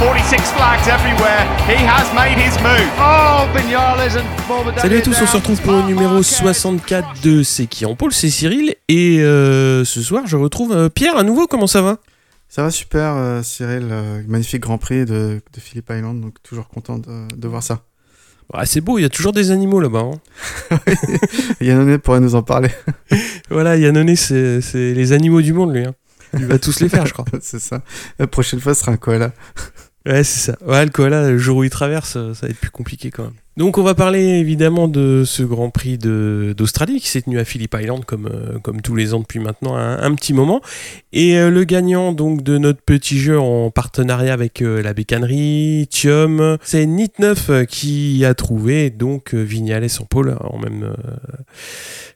46 flags everywhere. He has made his move. Oh, Vignales and Morbidelli Salut à tous, on se retrouve pour le numéro 64 de C'est qui en pôle, c'est Cyril. Et euh, ce soir, je retrouve euh, Pierre à nouveau. Comment ça va? Ça va super, euh, Cyril. magnifique Grand Prix de, de Phillip Island, donc toujours content de, de voir ça. Ah, C'est beau, il y a toujours des animaux là-bas. hein. Yannone pourrait nous en parler, Voilà, Yannone, c'est c'est les animaux du monde, lui. hein. Il va tous les faire, je crois. c'est ça. La prochaine fois, ce sera un koala. Ouais, c'est ça. Ouais, le koala, le jour où il traverse, euh, ça va être plus compliqué quand même. Donc, on va parler évidemment de ce Grand Prix d'Australie qui s'est tenu à Phillip Island comme, euh, comme tous les ans depuis maintenant un, petit moment. Et euh, le gagnant donc de notre petit jeu en partenariat avec euh, la bécannerie, Thium, c'est Nit9 euh, qui a trouvé donc euh, Vignales en pôle en même.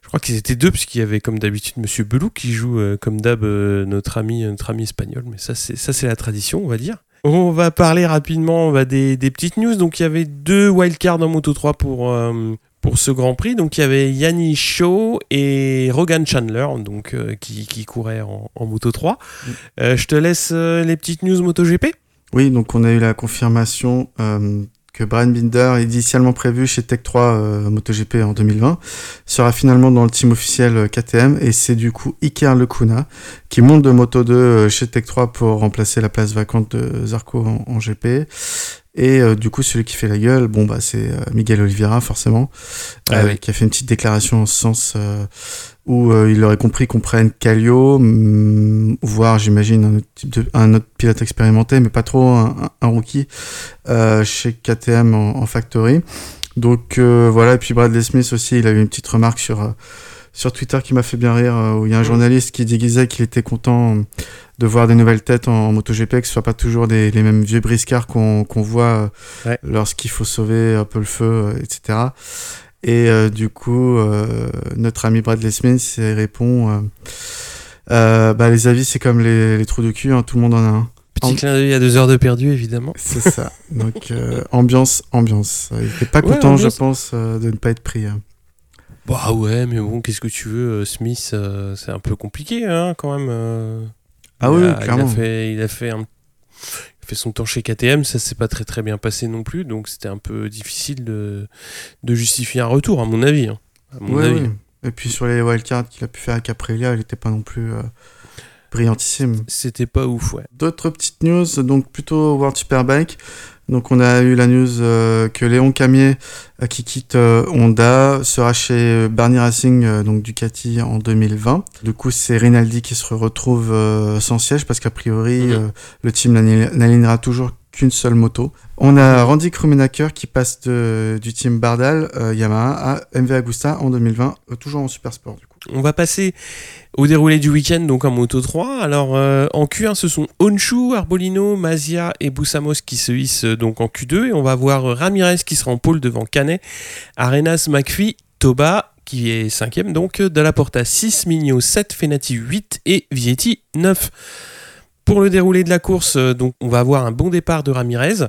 je crois qu'ils étaient deux, puisqu'il y avait comme d'habitude Monsieur Belou qui joue comme d'hab notre ami, notre ami espagnol. Mais ça, c'est la tradition, on va dire. On va parler rapidement bah, des, des petites news. Donc il y avait deux wildcards en Moto 3 pour, euh, pour ce Grand Prix. Donc il y avait Yanni Shaw et Rogan Chandler donc, euh, qui, qui couraient en, en Moto 3. Euh, je te laisse euh, les petites news MotoGP. Oui, donc on a eu la confirmation euh, que Brian Binder, initialement prévu chez Tech 3 euh, MotoGP en 2020, sera finalement dans le team officiel euh, KTM et c'est du coup Iker Lecuna qui monte de Moto 2 euh, chez Tech 3 pour remplacer la place vacante de Zarco en, en GP. Et euh, du coup, celui qui fait la gueule, bon bah c'est euh, Miguel Oliveira forcément, Ah euh, oui. qui a fait une petite déclaration en ce sens euh, où euh, il aurait compris qu'on prenne Calio, hum, voire j'imagine un autre, type de, un autre pilote expérimenté, mais pas trop un, un- un rookie euh, chez KTM en, en factory. Donc euh, voilà, et puis Bradley Smith aussi, il a eu une petite remarque sur euh, sur Twitter qui m'a fait bien rire, euh, où il y a un journaliste qui disait qu'il était content euh, de voir des nouvelles têtes en, en MotoGP, que ce soit pas toujours des, les mêmes vieux briscards qu'on voit euh, Ouais. lorsqu'il faut sauver un peu le feu, etc. Et euh, du coup, euh, notre ami Bradley Smith répond euh, bah, les avis, c'est comme les, les trous de cul, hein, tout le monde en a un. Petit En- clin d'œil à deux heures de perdu, évidemment. C'est ça. Donc, ambiance, ambiance. Il était pas Ouais, content, ambiance. je pense, de ne pas être pris. hein. Bah ouais, mais bon, qu'est-ce que tu veux, euh, Smith, euh, c'est un peu compliqué hein, quand même. euh. Ah oui, a- clairement. Il a fait, il a fait, un- il a fait son temps chez KTM, ça s'est pas très très bien passé non plus, donc c'était un peu difficile de, de justifier un retour, à mon avis. hein. À mon Ouais, avis. oui. Et puis sur les wildcards qu'il a pu faire avec Aprilia, il n'était pas non plus euh, brillantissime. C'était pas ouf, ouais. D'autres petites news, donc plutôt World Superbike. Donc on a eu la news euh, que Léon Camier, euh, qui quitte euh, Honda, sera chez Barney Racing, donc Ducati, en 2020. Du coup, c'est Rinaldi qui se retrouve sans siège parce qu'a priori, Mhm. le team n'ali- n'alignera toujours qu'une seule moto. On a Randy Krumenacker qui passe de- du team Bardal Yamaha à MV Agusta en 2020, euh, toujours en super sport du coup. On va passer au déroulé du week-end, donc en Moto 3. Alors euh, en Q1, ce sont Honshu, Arbolino, Mazia et Boussamos qui se hissent euh, donc en Q2. Et on va voir euh, Ramirez qui sera en pôle devant Canet, Arenas, McPhee, Toba qui est cinquième, donc euh, Dalla Porta 6, Migno 7, Fenati 8 et Vietti 9. Pour le déroulé de la course, euh, donc on va avoir un bon départ de Ramirez.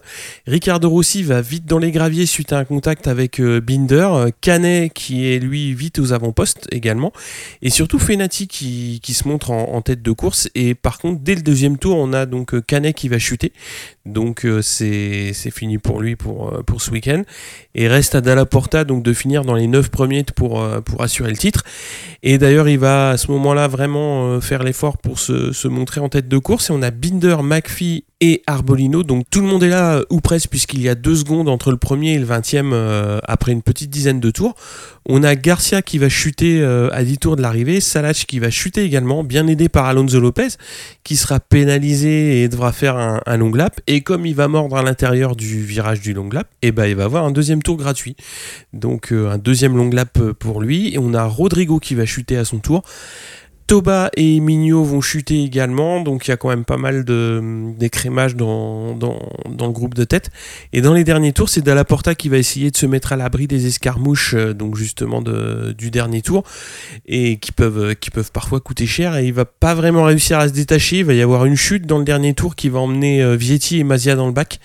Ricardo Rossi va vite dans les graviers suite à un contact avec euh, Binder. Euh, Canet qui est lui vite aux avant-postes également. Et surtout Fenati qui, se montre en, tête de course. Et par contre, dès le deuxième tour, on a donc Canet qui va chuter. Donc c'est fini pour lui pour, ce week-end. Et reste à Dalla Porta donc de finir dans les 9 premiers pour, assurer le titre. Et d'ailleurs, il va à ce moment-là vraiment faire l'effort pour se montrer en tête de course. On a Binder, McPhee et Arbolino. Donc tout le monde est là, euh, ou presque, puisqu'il y a deux secondes entre le premier et le vingtième euh, après une petite dizaine de tours. On a Garcia qui va chuter euh, à 10 tours de l'arrivée, Salach qui va chuter également, bien aidé par Alonso Lopez, qui sera pénalisé et devra faire un, long lap. Et comme il va mordre à l'intérieur du virage du long lap, et ben il va avoir un deuxième tour gratuit. Donc un deuxième long lap pour lui. Et on a Rodrigo qui va chuter à son tour. Toba et Mignot vont chuter également, donc il y a quand même pas mal d'écrémage dans, dans, le groupe de tête. Et dans les derniers tours, c'est Dallaporta qui va essayer de se mettre à l'abri des escarmouches, euh, donc justement du dernier tour, et qui peuvent, qui peuvent parfois coûter cher. Et il va pas vraiment réussir à se détacher. Il va y avoir une chute dans le dernier tour qui va emmener euh, Vietti et Mazia dans le bac.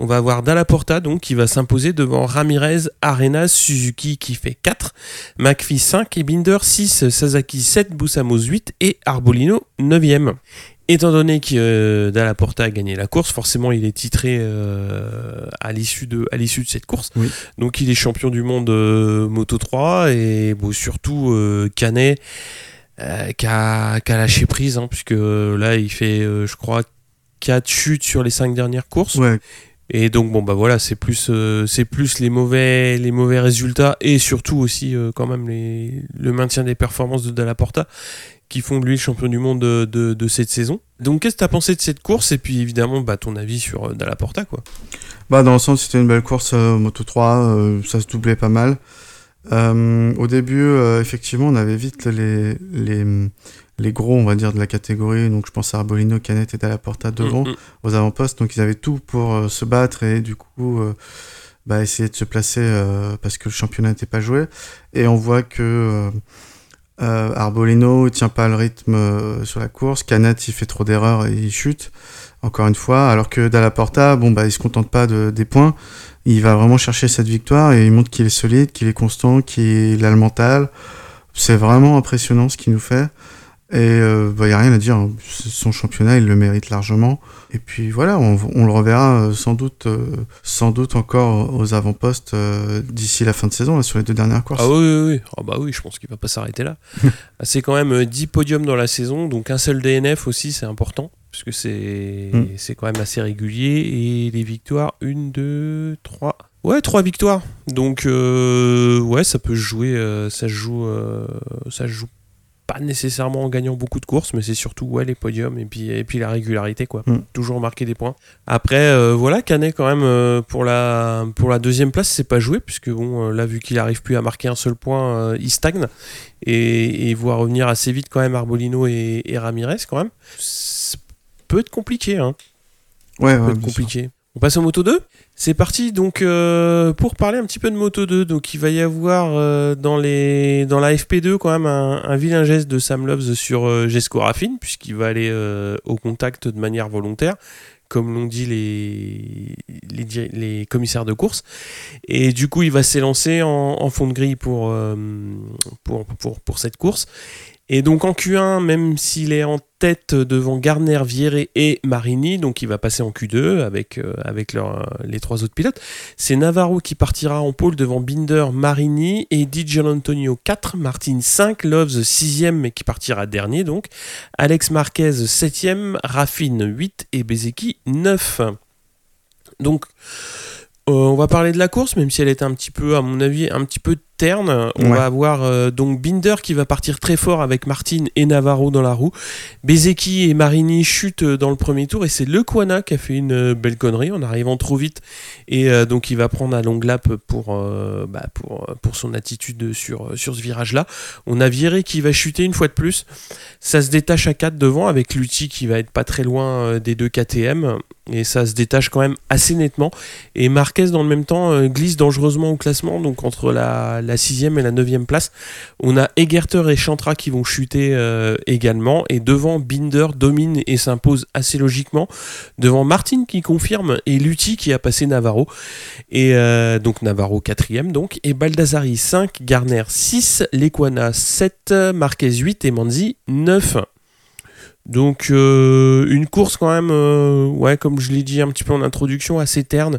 On va avoir Dallaporta donc qui va s'imposer devant Ramirez, Arenas, Suzuki qui fait 4, McPhee 5 et Binder 6, Sasaki 7, Busamos 8 et Arbolino 9ème. Étant donné que euh, Dalla Porta a gagné la course, forcément il est titré euh, à l'issue de, à l'issue de cette course. Donc il est champion du monde euh, Moto 3 et bon, surtout Canet qui a, lâché prise, hein, puisque là il fait, je crois, 4 chutes sur les 5 dernières courses. Et donc bon bah voilà, c'est plus c'est plus les mauvais résultats et surtout aussi quand même les, le maintien des performances de Dalla Porta qui font de lui le champion du monde de, cette saison. Donc qu'est-ce que tu as pensé de cette course et puis évidemment bah, ton avis sur euh, Dalla Porta quoi bah, Dans le sens c'était une belle course euh, Moto 3, euh, ça se doublait pas mal. au début effectivement on avait vite les, les, gros on va dire de la catégorie, donc je pense à Arbolino, Canet et Dalla Porta devant mm, mm. aux avant-postes, donc ils avaient tout pour se battre et du coup bah, essayer de se placer parce que le championnat n'était pas joué. Et on voit que euh, Arbolino tient pas le rythme euh, sur la course. Canet il fait trop d'erreurs et il chute. Encore une fois, alors que Dalla Porta, bon bah il se contente pas de, des points. Il va vraiment chercher cette victoire et il montre qu'il est solide, qu'il est constant, qu'il a le mental. C'est vraiment impressionnant ce qu'il nous fait. Et il euh, n'y bah, a rien à dire, hein. son championnat, il le mérite largement. Et puis voilà, on, le reverra euh, sans doute, euh, sans doute encore aux avant-postes d'ici la fin de saison, là, sur les deux dernières courses. Ah oui, oui, oui. Ah bah oui je pense qu'il va pas s'arrêter là. Ah, c'est quand même 10 podiums dans la saison, donc un seul DNF aussi, c'est important, puisque c'est mm. c'est quand même assez régulier. Et les victoires, une, deux, trois. Ouais, trois victoires. Donc, ouais, ça peut jouer, ça joue, ça joue pas nécessairement en gagnant beaucoup de courses, mais c'est surtout ouais, les podiums et puis, et puis la régularité, quoi. Mm. Toujours marquer des points. Après, euh, voilà, Canet, quand même, euh, pour, la, pour la deuxième place, c'est pas joué, puisque bon, euh, là, vu qu'il arrive plus à marquer un seul point, il stagne. Et, et voit revenir assez vite, quand même, Arbolino et, Ramirez, quand même. peut être compliqué, hein. Ouais, peut être compliqué. On passe au Moto 2 C'est parti donc euh, pour parler un petit peu de Moto 2. Donc il va y avoir euh, dans, la FP2 quand même un, vilain geste de Sam Loves sur euh, Jesco puisqu'il va aller au contact de manière volontaire comme l'ont dit les, commissaires de course. Et du coup, il va s'élancer en, fond de grille pour, cette course. Et donc en Q1, même s'il est en tête devant Garner, Vieré et Marini, donc il va passer en Q2 avec, euh, avec les trois autres pilotes, c'est Navarro qui partira en pôle devant Binder, Marini et Di Antonio 4, Martin 5, Loves 6ème mais qui partira dernier donc, Alex Marquez 7ème, Raffine 8 et Bezeki 9. Donc euh, on va parler de la course, même si elle est un petit peu, à mon avis, un petit peu terne. On va avoir euh, donc Binder qui va partir très fort avec Martin et Navarro dans la roue. Bezeki et Marini chutent dans le premier tour et c'est Le Quana qui a fait une belle connerie en arrivant trop vite et euh, donc il va prendre un long lap pour, bah, pour, pour son attitude sur, sur ce virage-là. On a Viré qui va chuter une fois de plus. Ça se détache à 4 devant avec Lutti qui va être pas très loin des deux KTM et ça se détache quand même assez nettement. Et Marquez, dans le même temps, euh, glisse dangereusement au classement, donc entre la, la sixième et la neuvième place. On a Egerter et Chantra qui vont chuter euh, également, et devant Binder domine et s'impose assez logiquement, devant Martin qui confirme, et Lutti qui a passé Navarro, et euh, donc Navarro quatrième donc, et Baldassari 5, Garner 6, Lequana 7, Marquez 8 et Manzi 9. Donc euh, une course quand même, ouais, comme je l'ai dit un petit peu en introduction, assez terne,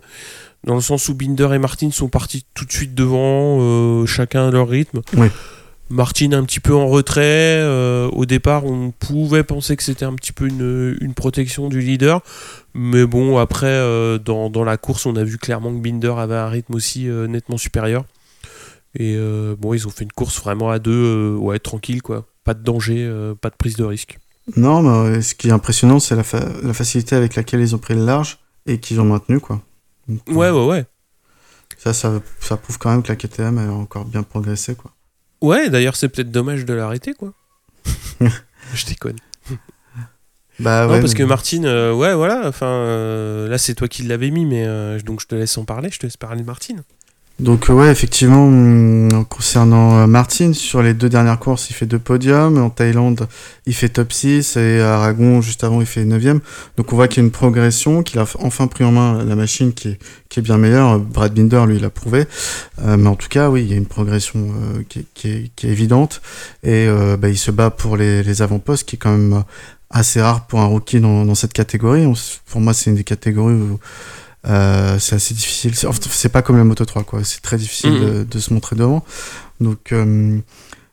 dans le sens où Binder et Martin sont partis tout de suite devant, euh, chacun à leur rythme. Martin un petit peu en retrait. au départ, on pouvait penser que c'était un petit peu une, protection du leader. Mais bon, après, dans, dans, la course, on a vu clairement que Binder avait un rythme aussi nettement supérieur. Et bon, ils ont fait une course vraiment à deux, ouais, tranquille, quoi. Pas de danger, pas de prise de risque. Non, mais euh, ce qui est impressionnant, c'est la, facilité avec laquelle ils ont pris le large et qu'ils ont maintenu, quoi. Ouais, ouais, ouais. Ça, ça, ça, prouve quand même que la KTM a encore bien progressé, quoi. Ouais, d'ailleurs, c'est peut-être dommage de l'arrêter, quoi. je déconne. Bah non, ouais, parce mais- que Martine, euh, ouais, voilà. Enfin, euh, là, c'est toi qui l'avais mis, mais euh, donc je te laisse en parler. Je te laisse parler de Martine. Donc euh, ouais, effectivement, hum, concernant euh, Martin, sur les deux dernières courses, il fait deux podiums. En Thaïlande, il fait top 6 et à Aragon, juste avant, il fait 9 Donc on voit qu'il y a une progression, qu'il a enfin pris en main la machine qui est, qui est bien meilleure. Brad Binder, lui, l'a prouvé. Euh, mais en tout cas, oui, il y a une progression qui, est, qui, est, évidente. Et bah, il se bat pour les, les avant-postes, qui est quand même assez rare pour un rookie dans, cette catégorie. Pour moi, c'est une des catégories où euh, c'est assez difficile. C'est enfin, pas comme la Moto 3, quoi. C'est très difficile de, de se montrer devant. Donc, euh,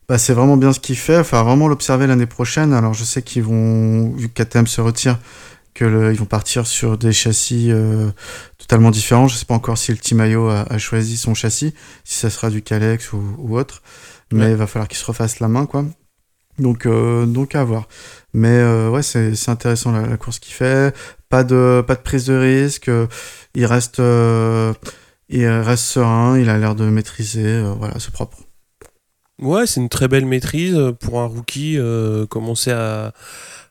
bah, c'est vraiment bien ce qu'il fait. Enfin, vraiment l'observer l'année prochaine. Alors, je sais qu'ils vont, vu que KTM se retire, que le- ils vont partir sur des châssis euh, totalement différents. Je sais pas encore si le Team IO a, a choisi son châssis, si ça sera du Calex ou, ou autre. Mais Ouais. il va falloir qu'il se refasse la main, quoi. Donc, euh, donc à voir. Mais euh, ouais, c'est intéressant la, la course qu'il fait. Pas de, pas de prise de risque. Il reste, euh, il reste serein. Il a l'air de maîtriser. voilà, c'est propre. Ouais, c'est une très belle maîtrise pour un rookie. commencer à,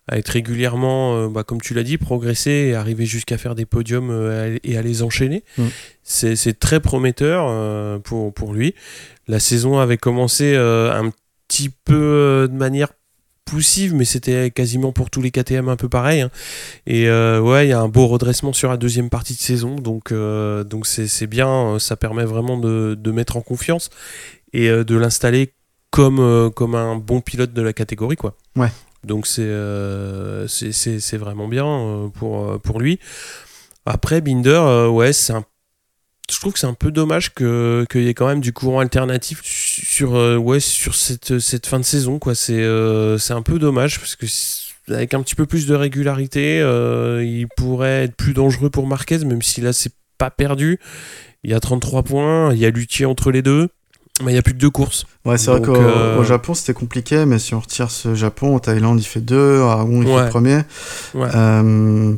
à être régulièrement, bah, comme tu l'as dit, progresser et arriver jusqu'à faire des podiums et à les enchaîner. Mm. C'est c'est très prometteur pour, pour lui. La saison avait commencé un petit peu euh, de manière poussive, mais c'était quasiment pour tous les KTM un peu pareil. hein. Et euh, ouais, il y a un beau redressement sur la deuxième partie de saison, donc euh, donc c'est bien. Ça permet vraiment de, de mettre en confiance et euh, de l'installer comme, comme un bon pilote de la catégorie. Quoi. Ouais. Donc c'est c'est- vraiment bien pour, pour lui. Après, Binder, ouais, c'est un je trouve que c'est un peu dommage que- qu'il y ait quand même du courant alternatif sur, euh, ouais, sur cette, cette fin de saison. quoi. C'est euh, c'est un peu dommage parce que avec un petit peu plus de régularité, euh, il pourrait être plus dangereux pour Marquez, même si là, c'est pas perdu. Il y a 33 points, il y a Luthier entre les deux, mais il y a plus que deux courses. Ouais, c'est vrai qu'au euh, au Japon, c'était compliqué, mais si on retire ce Japon, au Thaïlande, il fait deux, à Aragon, il Ouais. fait premier. Ouais. Euh, ouais.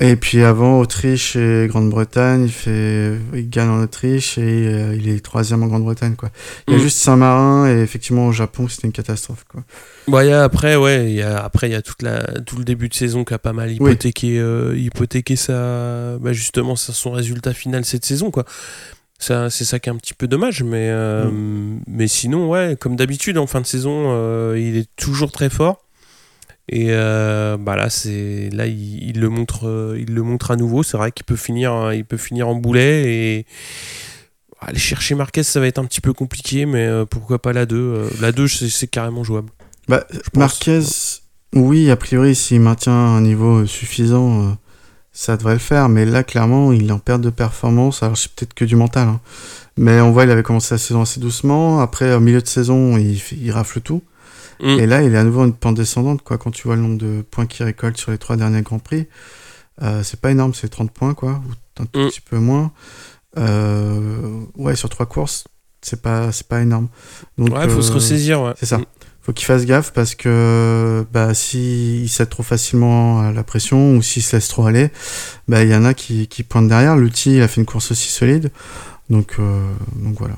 Et puis avant, Autriche et Grande-Bretagne, il fait, il gagne en Autriche et euh, il est troisième en Grande-Bretagne, quoi. Il y a Mm. juste Saint-Marin et effectivement au Japon, c'était une catastrophe, quoi. Bah, y a après, ouais, il y a, après, il y a toute la, tout le début de saison qui a pas mal hypothéqué, euh, hypothéqué sa, bah, justement son résultat final cette saison. quoi. Ça, c'est ça qui est un petit peu dommage, mais, euh, mais sinon, ouais, comme d'habitude, en fin de saison, il est toujours très fort. Et euh, bah là, c'est là, il, il le montre, euh, il le montre à nouveau. C'est vrai qu'il peut finir, il peut finir en boulet et aller chercher Marquez, ça va être un petit peu compliqué, mais euh, pourquoi pas la 2 La 2, c'est carrément jouable. Bah. Marquez, oui, a priori, s'il maintient un niveau suffisant, euh, ça devrait le faire. Mais là, clairement, il est en perte de performance. Alors, c'est peut-être que du mental. hein. Mais on voit, il avait commencé la saison assez doucement. Après, au milieu de saison, il rafle tout. Mm. Et là, il est à nouveau une pente descendante. Quoi. Quand tu vois le nombre de points qu'il récolte sur les trois derniers Grands Prix, euh, c'est pas énorme, c'est 30 points, quoi, ou un tout Mm. petit peu moins. Euh, ouais, sur trois courses, c'est pas, c'est pas énorme. Donc, Ouais, faut se euh, ressaisir. Ouais. c'est ça. Mm. faut qu'il fasse gaffe parce que bah, s'il cède trop facilement à la pression ou s'il se laisse trop aller, bah, il y en a qui, qui pointent derrière. L'outil il a fait une course aussi solide. Donc, donc voilà.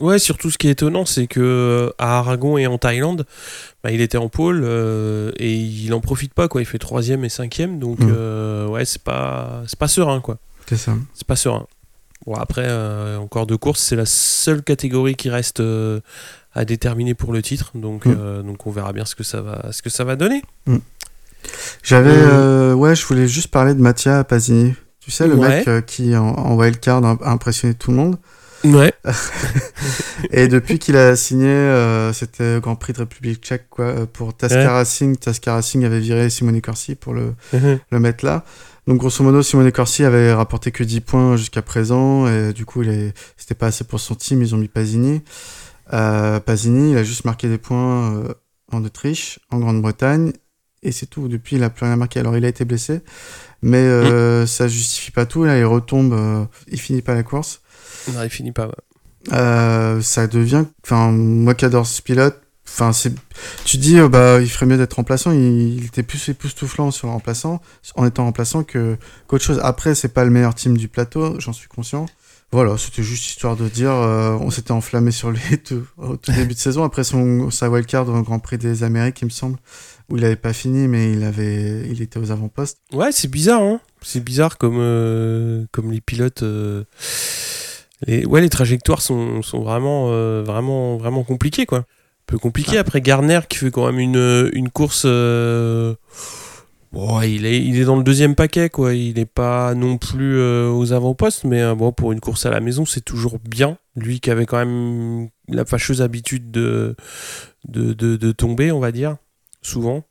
Ouais, surtout ce qui est étonnant, c'est que euh, à Aragon et en Thaïlande, bah, il était en pôle euh, et il en profite pas quoi. Il fait troisième et cinquième, donc Mm. euh, ouais, c'est pas c'est pas serein quoi. C'est ça. C'est pas serein. Bon après euh, encore deux courses, c'est la seule catégorie qui reste à déterminer pour le titre, donc Mm. euh, donc on verra bien ce que ça va ce que ça va donner. J'avais. Euh, euh, ouais, je voulais juste parler de Mattia Pasini. Tu sais, le Ouais. mec qui en, en wildcard a impressionné tout le monde. Ouais. Et depuis qu'il a signé, euh, c'était Grand Prix de République tchèque quoi, euh, pour Tascar Ouais. Racing. Tascar Racing avait viré Simone Corsi pour le, le mettre là. Donc grosso modo, Simone Corsi avait rapporté que 10 points jusqu'à présent et du coup, il est... c'était pas assez pour son team, ils ont mis Pasini. Euh, Pasini, il a juste marqué des points euh, en Autriche, en Grande-Bretagne et c'est tout. Depuis, il a plus rien marqué. Alors, il a été blessé, mais euh, ça justifie pas tout. Là, il retombe, euh, il finit pas la course. Non, il finit pas. ouais. Euh, ça devient, enfin, moi qui adore ce pilote, enfin, c'est, tu dis, euh, bah, il ferait mieux d'être remplaçant. Il, il était plus époustouflant sur le remplaçant, en étant remplaçant que qu'autre chose. Après, c'est pas le meilleur team du plateau, j'en suis conscient. Voilà, c'était juste histoire de dire, euh, on s'était enflammé sur lui tout, au tout début de saison, après son, sa wildcard au Grand Prix des Amériques, il me semble, où il avait pas fini, mais il, avait, il était aux avant-postes. Ouais, c'est bizarre, hein. C'est bizarre comme, euh, comme les pilotes. euh, les, ouais, les trajectoires sont, sont vraiment, euh, vraiment, vraiment compliquées, quoi. Un peu compliqué. Après, Garner qui fait quand même une, une course. euh, bon, il, est, il est dans le deuxième paquet, quoi. Il n'est pas non plus euh, aux avant-postes, mais euh, bon, pour une course à la maison, c'est toujours bien. Lui qui avait quand même la fâcheuse habitude de, de, de, de tomber, on va dire, souvent.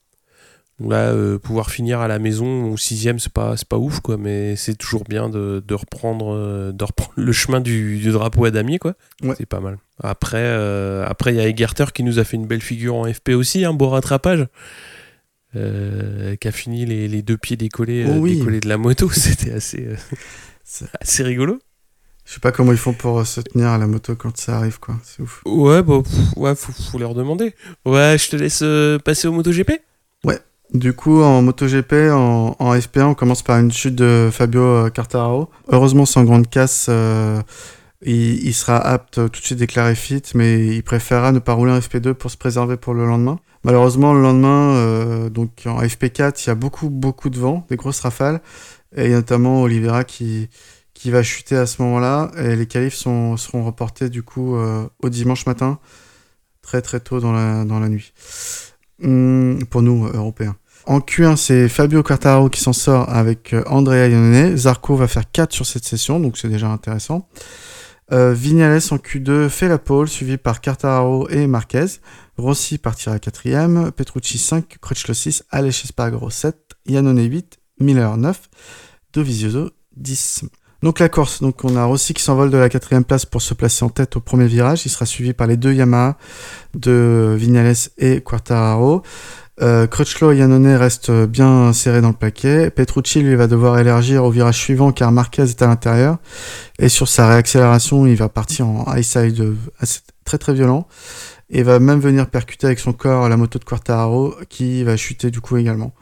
Là, euh, pouvoir finir à la maison au sixième, c'est pas, pas ouf, quoi, mais c'est toujours bien de, de reprendre, euh, de reprendre le chemin du, du drapeau à damier, quoi. Ouais. C'est pas mal. Après, euh, après, il y a Egerter qui nous a fait une belle figure en FP aussi, un beau rattrapage. qui a fini les, les deux pieds décollés, Oh oui. décollés de la moto, c'était assez, assez rigolo. Je sais pas comment ils font pour se tenir à la moto quand ça arrive, quoi. C'est ouf. Ouais, bah, pff, ouais, faut, faut leur demander. Ouais, je te laisse euh, passer au MotoGP. Du coup, en MotoGP, en, en FP1, on commence par une chute de Fabio euh, Quartararo. Heureusement, sans grande casse, euh, il, sera apte euh, tout de suite déclaré fit, mais il préférera ne pas rouler en FP2 pour se préserver pour le lendemain. Malheureusement, le lendemain, euh, donc en FP4, il y a beaucoup, beaucoup de vent, des grosses rafales, et notamment Oliveira qui, qui va chuter à ce moment-là, et les qualifs sont, seront reportés du coup euh, au dimanche matin, très très tôt dans la, dans la nuit. Hum, pour nous, euh, Européens. En Q1, c'est Fabio Quartararo qui s'en sort avec euh, Andrea Iannone. Zarco va faire 4 sur cette session, donc c'est déjà intéressant. Euh, Vignales en Q2 fait la pole, suivi par Quartararo et Marquez. Rossi partira quatrième, Petrucci 5, Crutchlow 6, Aleix Espargaro 7, Iannone 8, Miller 9, Dovizioso 10. Donc la course, donc on a Rossi qui s'envole de la quatrième place pour se placer en tête au premier virage. Il sera suivi par les deux Yamaha de Vignales et Quartararo. Euh, Crutchlow et Iannone restent bien serrés dans le paquet. Petrucci, lui, va devoir élargir au virage suivant car Marquez est à l'intérieur. Et sur sa réaccélération, il va partir en high side assez- très très violent. Et va même venir percuter avec son corps la moto de Quartararo qui va chuter du coup également.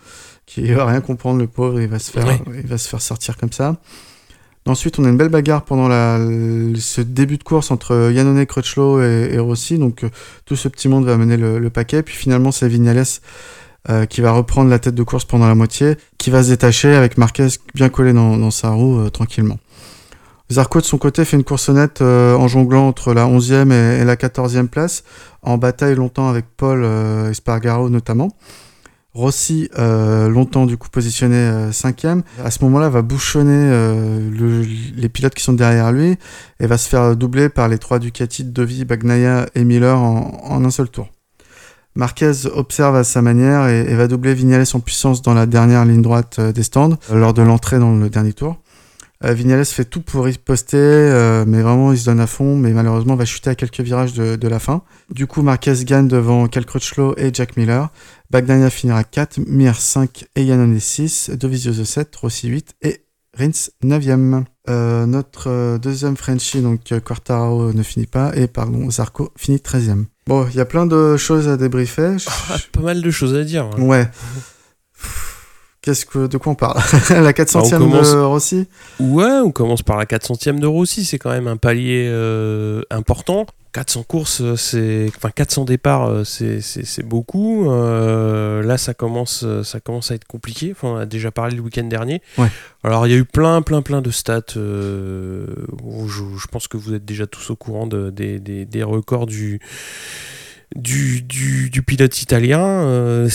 Qui va rien comprendre, le pauvre, il va se faire, il va se faire sortir comme ça. Ensuite, on a une belle bagarre pendant ce début de course entre Yannone, Crutchlow et, et Rossi. Donc, euh, tout ce petit monde va mener le, paquet. Puis finalement, c'est Vignales euh, qui va reprendre la tête de course pendant la moitié, qui va se détacher avec Marquez bien collé dans, sa roue euh, tranquillement. Zarco de son côté fait une course honnête en jonglant entre la 11e et, et la 14e place, en bataille longtemps avec Paul euh, Espargaro notamment. Rossi, euh, longtemps du coup positionné euh, cinquième, à ce moment-là va bouchonner euh, le- les pilotes qui sont derrière lui et va se faire doubler par les trois Ducati, Dovi, Bagnaia et Miller en, un seul tour. Marquez observe à sa manière et, va doubler Vignales en puissance dans la dernière ligne droite des stands lors de l'entrée dans le dernier tour. Vignales fait tout pour riposter, euh, mais vraiment il se donne à fond, mais malheureusement va chuter à quelques virages de, de la fin. Du coup, Marquez gagne devant Cal Crutchlow et Jack Miller. Bagnaia finira 4, Mir 5 et Yannone 6, Dovizioso 7, Rossi 8 et Rins 9ème. Euh, notre euh, deuxième Frenchie, donc euh, Quartararo ne finit pas et pardon, Zarco finit 13ème. Bon, il y a plein de choses à débriefer. Je- Ah, pas mal de choses à dire. hein. Ouais. Qu'est-ce que de quoi on parle? La 400e Bah, commence- de Rossi? Ouais, on commence par la 400e d'euro aussi, c'est quand même un palier euh, important. 400 courses, euh, c'est, enfin 400 départs, euh, c'est, beaucoup. Euh, là, ça commence, ça commence à être compliqué. Enfin, on a déjà parlé le week-end dernier. Ouais. Alors, il y a eu plein, plein, plein de stats. euh, où je, je pense que vous êtes déjà tous au courant de- des, des- des records du, du, du, du pilote italien. Euh,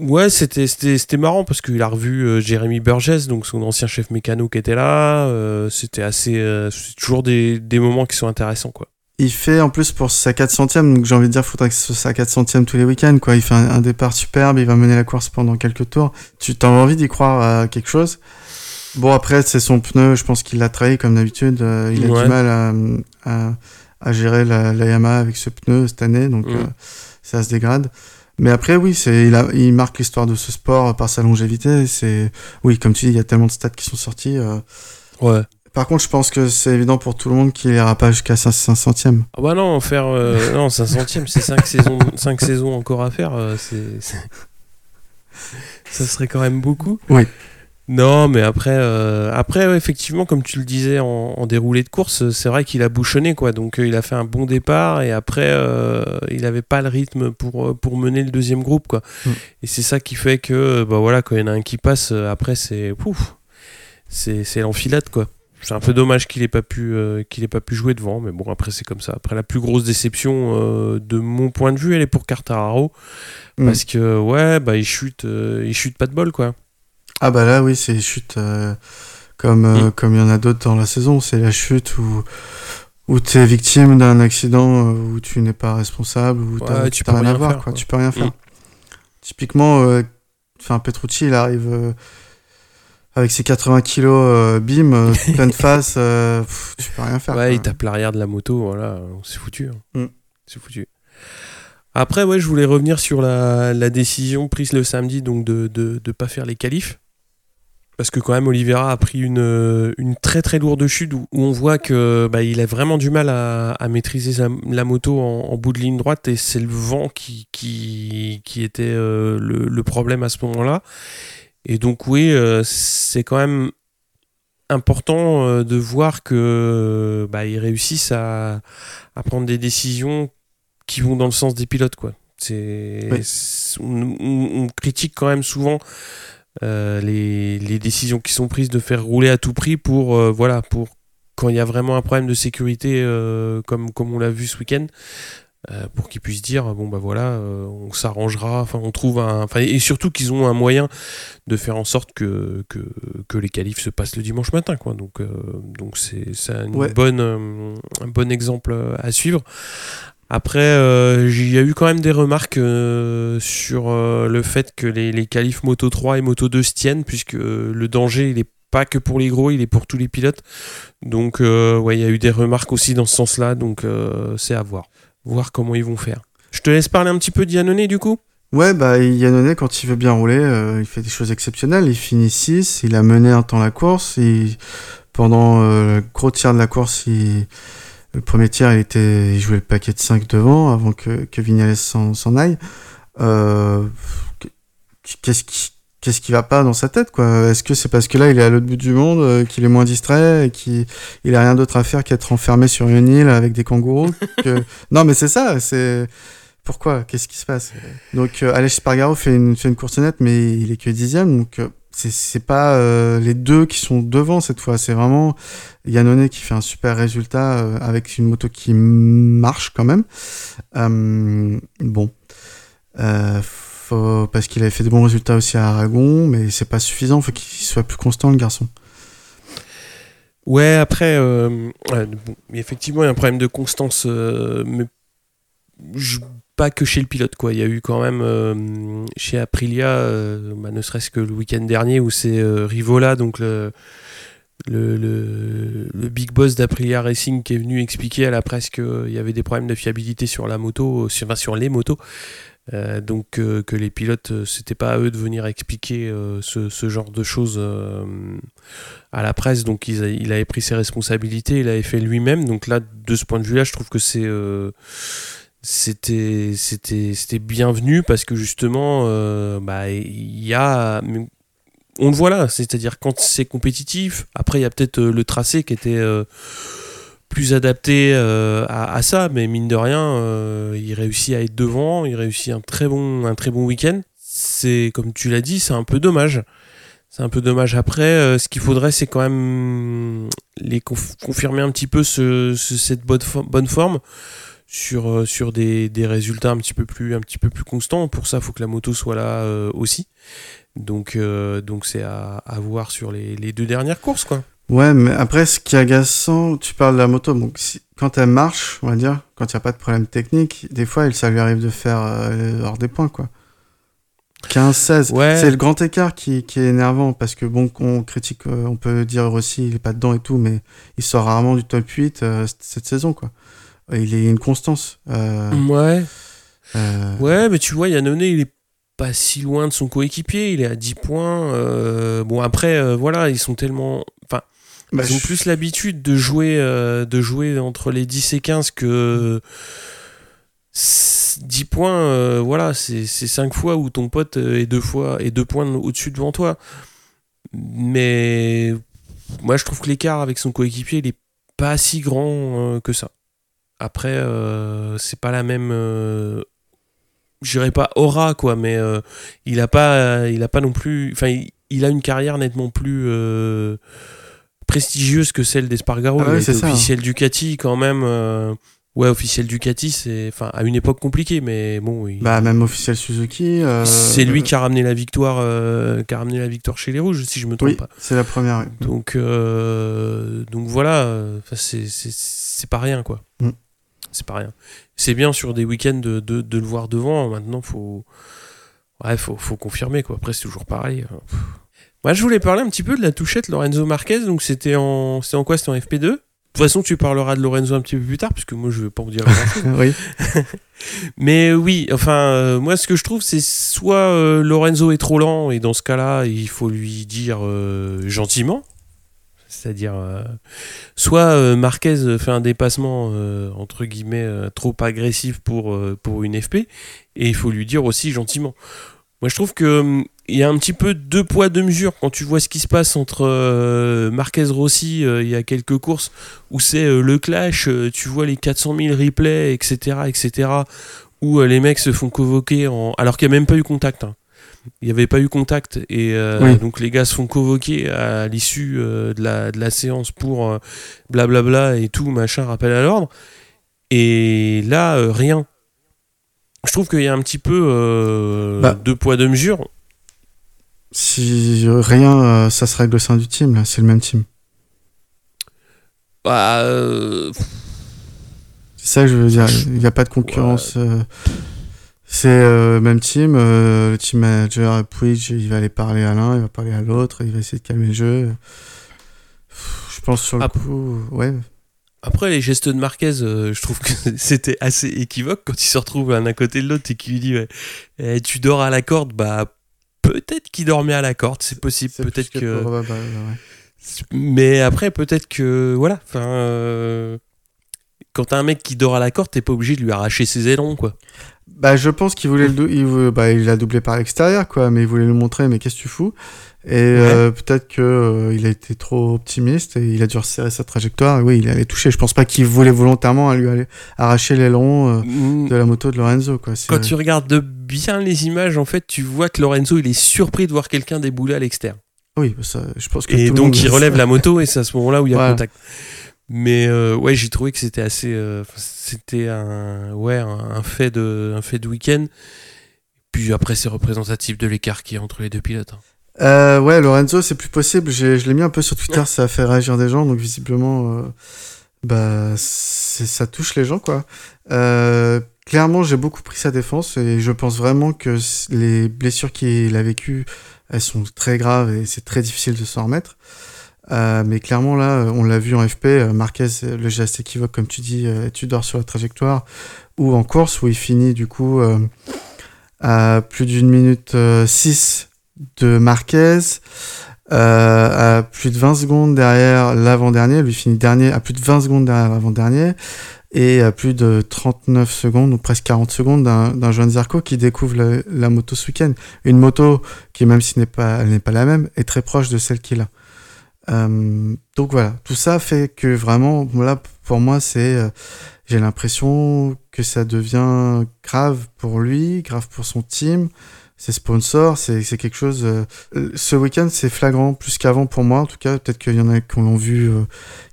Ouais, c'était c'était c'était marrant parce qu'il a revu euh, Jérémy Burgess, donc son ancien chef mécano qui était là. euh, c'était assez, euh, c'est toujours des, des moments qui sont intéressants quoi. Il fait en plus pour sa 400e, donc j'ai envie de dire, faudrait que ce soit sa 400e tous les week-ends, quoi. Il fait un, un départ superbe, il va mener la course pendant quelques tours. Tu t'as envie d'y croire à quelque chose? Bon, après, c'est son pneu, je pense qu'il l'a trahi comme d'habitude. euh, il a Ouais. du mal à, à, à gérer la, la Yamaha avec ce pneu cette année, donc Mm. euh, ça se dégrade. Mais après, oui, c'est, il, a, il marque l'histoire de ce sport par sa longévité. C'est, oui, comme tu dis, il y a tellement de stats qui sont sortis. euh. Ouais. Par contre, je pense que c'est évident pour tout le monde qu'il ira pas jusqu'à 500 e Ah bah non, faire euh, non 500 c'est 5 saisons, cinq saisons encore à faire. euh, c'est ça serait quand même beaucoup. Oui. Non, mais après, euh, après ouais, effectivement, comme tu le disais en, en déroulé de course, c'est vrai qu'il a bouchonné, quoi. Donc il a fait un bon départ et après, il n'avait pas le rythme pour, pour mener le deuxième groupe, quoi. Mm. Et c'est ça qui fait que, bah voilà, quand il y en a un qui passe, après, c'est pouf, c'est c'est l'enfilade, quoi. C'est un peu dommage qu'il ait pas pu euh, qu'il ait pas pu jouer devant, mais bon après c'est comme ça. Après la plus grosse déception euh, de mon point de vue, elle est pour Cartararo Mm. parce que ouais bah il chute euh, il chute pas de bol quoi. Ah bah là oui, c'est euh, comme Mm. comme il y en a d'autres dans la saison. C'est la chute où où tu es victime d'un accident où tu n'es pas responsable, où t'as Ouais, tu peux rien à voir, faire, quoi. quoi. Tu peux rien faire. Mm. Typiquement, enfin Petrucci, il arrive avec ses 80 kilos, euh, bim, euh, pleine face, euh, pff, tu peux rien faire. Ouais, quoi. il tape l'arrière de la moto, voilà, c'est foutu. hein. Mm. C'est foutu. Après, ouais, je voulais revenir sur la, la décision prise le samedi donc de de, de pas faire les qualifs. Parce que quand même, Oliveira a pris une, une très très lourde chute où, où on voit que bah, il a vraiment du mal à, à maîtriser sa- la moto en, en bout de ligne droite et c'est le vent qui, qui, qui était le, le problème à ce moment-là. Et donc oui, euh, c'est quand même important euh, de voir que bah, ils réussissent à, à prendre des décisions qui vont dans le sens des pilotes quoi. C'est Oui. c'est- on, on- on critique quand même souvent euh, les, les décisions qui sont prises de faire rouler à tout prix pour euh, voilà pour quand il y a vraiment un problème de sécurité euh, comme comme on l'a vu ce week-end euh, pour qu'ils puissent dire bon bah voilà euh, on s'arrangera enfin on trouve un enfin et surtout qu'ils ont un moyen de faire en sorte que, que, que les qualifs se passent le dimanche matin quoi donc euh, donc c'est une Ouais. bonne un bon exemple à suivre après il y a eu quand même des remarques sur le fait que les, les qualifs Moto 3 et Moto 2 se tiennent puisque le danger il est pas que pour les gros, il est pour tous les pilotes. Donc, euh, ouais, il y a eu des remarques aussi dans ce sens-là. Donc, euh, c'est à voir. Voir comment ils vont faire. Je te laisse parler un petit peu d'Yannone, du coup? Ouais, bah Yannone, quand il veut bien rouler, euh, il fait des choses exceptionnelles. Il finit 6, il a mené un temps la course. Et pendant euh, le gros tiers de la course, le premier tiers, il, était... il jouait le paquet de 5 devant avant que, que Vignales s'en s'en aille. Euh, Qu'est-ce qui... Qu'est-ce qui va pas dans sa tête, quoi Est-ce que c'est parce que là, il est à l'autre bout du monde, euh, qu'il est moins distrait et qu'il il a rien d'autre à faire qu'être enfermé sur une île avec des kangourous que... Non, mais c'est ça, c'est... Pourquoi? Qu'est-ce qui se passe? Donc, euh, Alex Spargaro fait une, fait une course nette, mais il est que dixième, donc euh, c'est- c'est pas euh, les deux qui sont devant cette fois, c'est vraiment Yannone qui fait un super résultat euh, avec une moto qui marche quand même. Euh, bon. Euh, faut, parce qu'il avait fait de bons résultats aussi à Aragon, mais c'est pas suffisant, faut qu'il soit plus constant le garçon. Ouais, après, euh, effectivement, il y a un problème de constance, euh, mais pas que chez le pilote, quoi. Il y a eu quand même euh, chez Aprilia, euh, bah, ne serait-ce que le week-end dernier, où c'est euh, Rivola, donc le, big boss d'Aprilia Racing, qui est venu expliquer à la presse qu'il y avait des problèmes de fiabilité sur la moto, sur les motos. Euh, donc euh, que les pilotes, euh, c'était pas à eux de venir expliquer ce, genre de choses à la presse, donc il, il avait pris ses responsabilités, il avait fait lui-même. Donc là, de ce point de vue-là, je trouve que c'était bienvenu parce que justement, bah il y a on le voit là, c'est-à-dire quand c'est compétitif. Après, il y a peut-être le tracé qui était plus adapté euh, à, à ça, mais mine de rien, euh, il réussit à être devant, il réussit un très bon, un très bon week-end. C'est comme tu l'as dit, c'est un peu dommage. C'est un peu dommage. Après, euh, ce qu'il faudrait, c'est quand même les conf- confirmer un petit peu ce, ce- cette bonne, fo- bonne forme sur, euh, sur des, des résultats un petit peu plus, un petit peu plus constants. Pour ça, il faut que la moto soit là euh, aussi. Donc, euh, donc c'est à, à voir sur les, les deux dernières courses, quoi. Ouais, mais après, ce qui est agaçant, tu parles de la moto, donc si- quand elle marche, on va dire, quand il n'y a pas de problème technique, des fois, ça lui arrive de faire euh, hors des points, quoi. 15-16, Ouais. c'est le grand écart qui, qui est énervant, parce que bon, on critique, euh, on peut dire Rossi, il est pas dedans et tout, mais il sort rarement du top 8 euh, cette- saison, quoi. Il est une constance. euh, Ouais. Ouais, mais tu vois, Yannone, il est pas si loin de son coéquipier, il est à 10 points. bon, après, voilà, ils sont tellement. Enfin, bah, ils ont je- plus l'habitude de jouer, euh, de jouer entre les 10 et 15 que. 10 points, euh, voilà, c'est 5 fois où ton pote est deux fois et deux points au-dessus devant toi. Mais moi, je trouve que l'écart avec son coéquipier, il est pas si grand euh, que ça. Après, euh, c'est pas la même. Euh, je dirais pas aura, quoi, mais euh, il a pas, il a pas non plus. Enfin, il, il a une carrière nettement plus euh, prestigieuse que celle d'Espargaro. Ah ouais, c'est hein. officiel Ducati quand même. euh, ouais, officiel Ducati, c'est. Enfin, à une époque compliquée, mais bon. il- Bah, même officiel Suzuki. euh, c'est lui qui a ramené la victoire, euh, qui a ramené la victoire chez les Rouges, si je me trompe Oui, pas. c'est la première. oui. Donc, euh, donc voilà, euh, c'est- pas rien, quoi. Mm. C'est pas rien. C'est bien sur des week-ends de, de- de le voir devant. Maintenant, faut, ouais, faut, faut confirmer, quoi. Après, c'est toujours pareil. euh, pff. Moi, je voulais parler un petit peu de la touchette Lorenzo Marquez. Donc, c'était en, c'était en quoi? C'était en FP2 De toute façon, tu parleras de Lorenzo un petit peu plus tard, parce que moi, je vais pas vous dire grand-chose. oui. Mais oui, enfin, euh, moi, ce que je trouve, c'est soit euh, Lorenzo est trop lent, et dans ce cas-là, il faut lui dire euh, gentiment. C'est-à-dire, euh, soit euh, Marquez fait un dépassement, euh, entre guillemets, euh, trop agressif pour, euh, pour une FP, et il faut lui dire aussi gentiment. Moi, je trouve que hum, il y a un petit peu deux poids, deux mesures quand tu vois ce qui se passe entre euh, Marquez Rossi euh, il y a quelques courses où c'est euh, le clash, tu vois les 400 000 replays, etc., etc., où les mecs se font convoquer en... alors qu'il n'y a même pas eu contact. hein. Il n'y avait pas eu contact et Oui. donc les gars se font convoquer à l'issue de, la, de la séance pour blablabla et tout, machin, rappel à l'ordre. Et là, rien. Je trouve qu'il y a un petit peu euh, Bah. deux poids, deux mesures. Si rien, euh, ça se règle au sein du team, là. C'est le même team. Bah, euh, C'est ça que je veux dire. Il n'y a pas de concurrence. c'est euh, même team. le team manager, Puig, il va aller parler à l'un, il va parler à l'autre, il va essayer de calmer le jeu. Je pense sur le Ah. coup, ouais. Après, les gestes de Marquez, euh, je trouve que c'était assez équivoque quand il se retrouve l'un à côté de l'autre et qu'il lui dit ouais, eh, Tu dors à la corde Bah, peut-être qu'il dormait à la corde, c'est possible. Peut-être que. probable, ouais. Mais après, peut-être que. Voilà. Enfin. euh, Quand t'as un mec qui dort à la corde, t'es pas obligé de lui arracher ses ailerons, quoi. Bah, je pense qu'il voulait le il, voulait- bah, il a doublé par l'extérieur, quoi, mais il voulait le montrer, mais qu'est-ce que tu fous? Et euh, peut-être que euh, il a été trop optimiste et il a dû resserrer sa trajectoire. Et oui, il allait toucher. Je pense pas qu'il voulait volontairement lui aller arracher l'aileron euh, Mm, de la moto de Lorenzo, quoi. Quand tu regardes bien les images, en fait, tu vois que Lorenzo, il est surpris de voir quelqu'un débouler à l'externe. Oui, ça, je pense que Et tout le donc monde il relève la moto et c'est à ce moment-là où il y a Voilà. contact. Mais euh, ouais, j'ai trouvé que c'était assez, euh, c'était un, ouais, un fait de, un fait de week-end. Puis après, c'est représentatif de l'écart qui est entre les deux pilotes. hein. Euh, ouais, Lorenzo, c'est plus possible. Je l'ai mis un peu sur Twitter, ça a fait réagir des gens, donc visiblement, euh, bah, ça touche les gens, quoi. Euh, clairement, j'ai beaucoup pris sa défense et je pense vraiment que les blessures qu'il a vécues, elles sont très graves et c'est très difficile de s'en remettre. Euh, mais clairement, là, on l'a vu en FP, euh, Marquez, euh, le geste équivoque, comme tu dis, euh, tu dors sur la trajectoire, ou en course, où il finit, du coup, euh, à plus d'une minute 6 de Marquez, euh, à plus de 20 secondes derrière l'avant-dernier, lui finit dernier à plus de 20 secondes derrière l'avant-dernier, et à plus de 39 secondes, ou presque 40 secondes d'un Joan Zarco qui découvre la, moto ce week-end. Une moto qui, même si n'est pas, elle n'est pas la même, est très proche de celle qu'il a. Euh, donc voilà, tout ça fait que vraiment, voilà, pour moi, c'est, euh, j'ai l'impression que ça devient grave pour lui, grave pour son team, ses sponsors, c'est c'est quelque chose. euh, ce week-end, c'est flagrant plus qu'avant pour moi, en tout cas. Peut-être qu'il y en a qui l'ont vu, euh,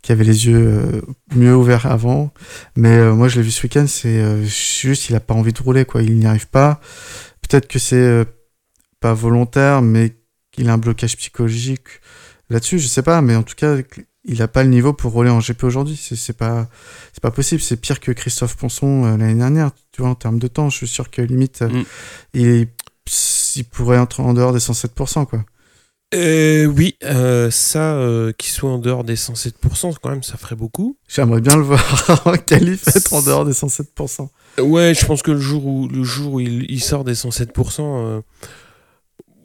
qui avaient les yeux euh, mieux ouverts avant, mais moi, je l'ai vu ce week-end. C'est juste, il a pas envie de rouler, quoi. Il n'y arrive pas. Peut-être que c'est pas volontaire, mais qu'il a un blocage psychologique là-dessus, je sais pas, mais en tout cas, il a pas le niveau pour rouler en GP aujourd'hui. C'est c'est pas, c'est pas possible. C'est pire que Christophe Ponson l'année dernière, tu vois, en termes de temps. Je suis sûr que limite, Mm. il, il pourrait entrer en dehors des 107%, quoi. Euh, oui, euh, ça, euh, qu'il soit en dehors des 107%, quand même, ça ferait beaucoup. J'aimerais bien le voir en qualif être en dehors des 107%. Ouais, je pense que le jour où, le jour où il, il sort des 107%, euh,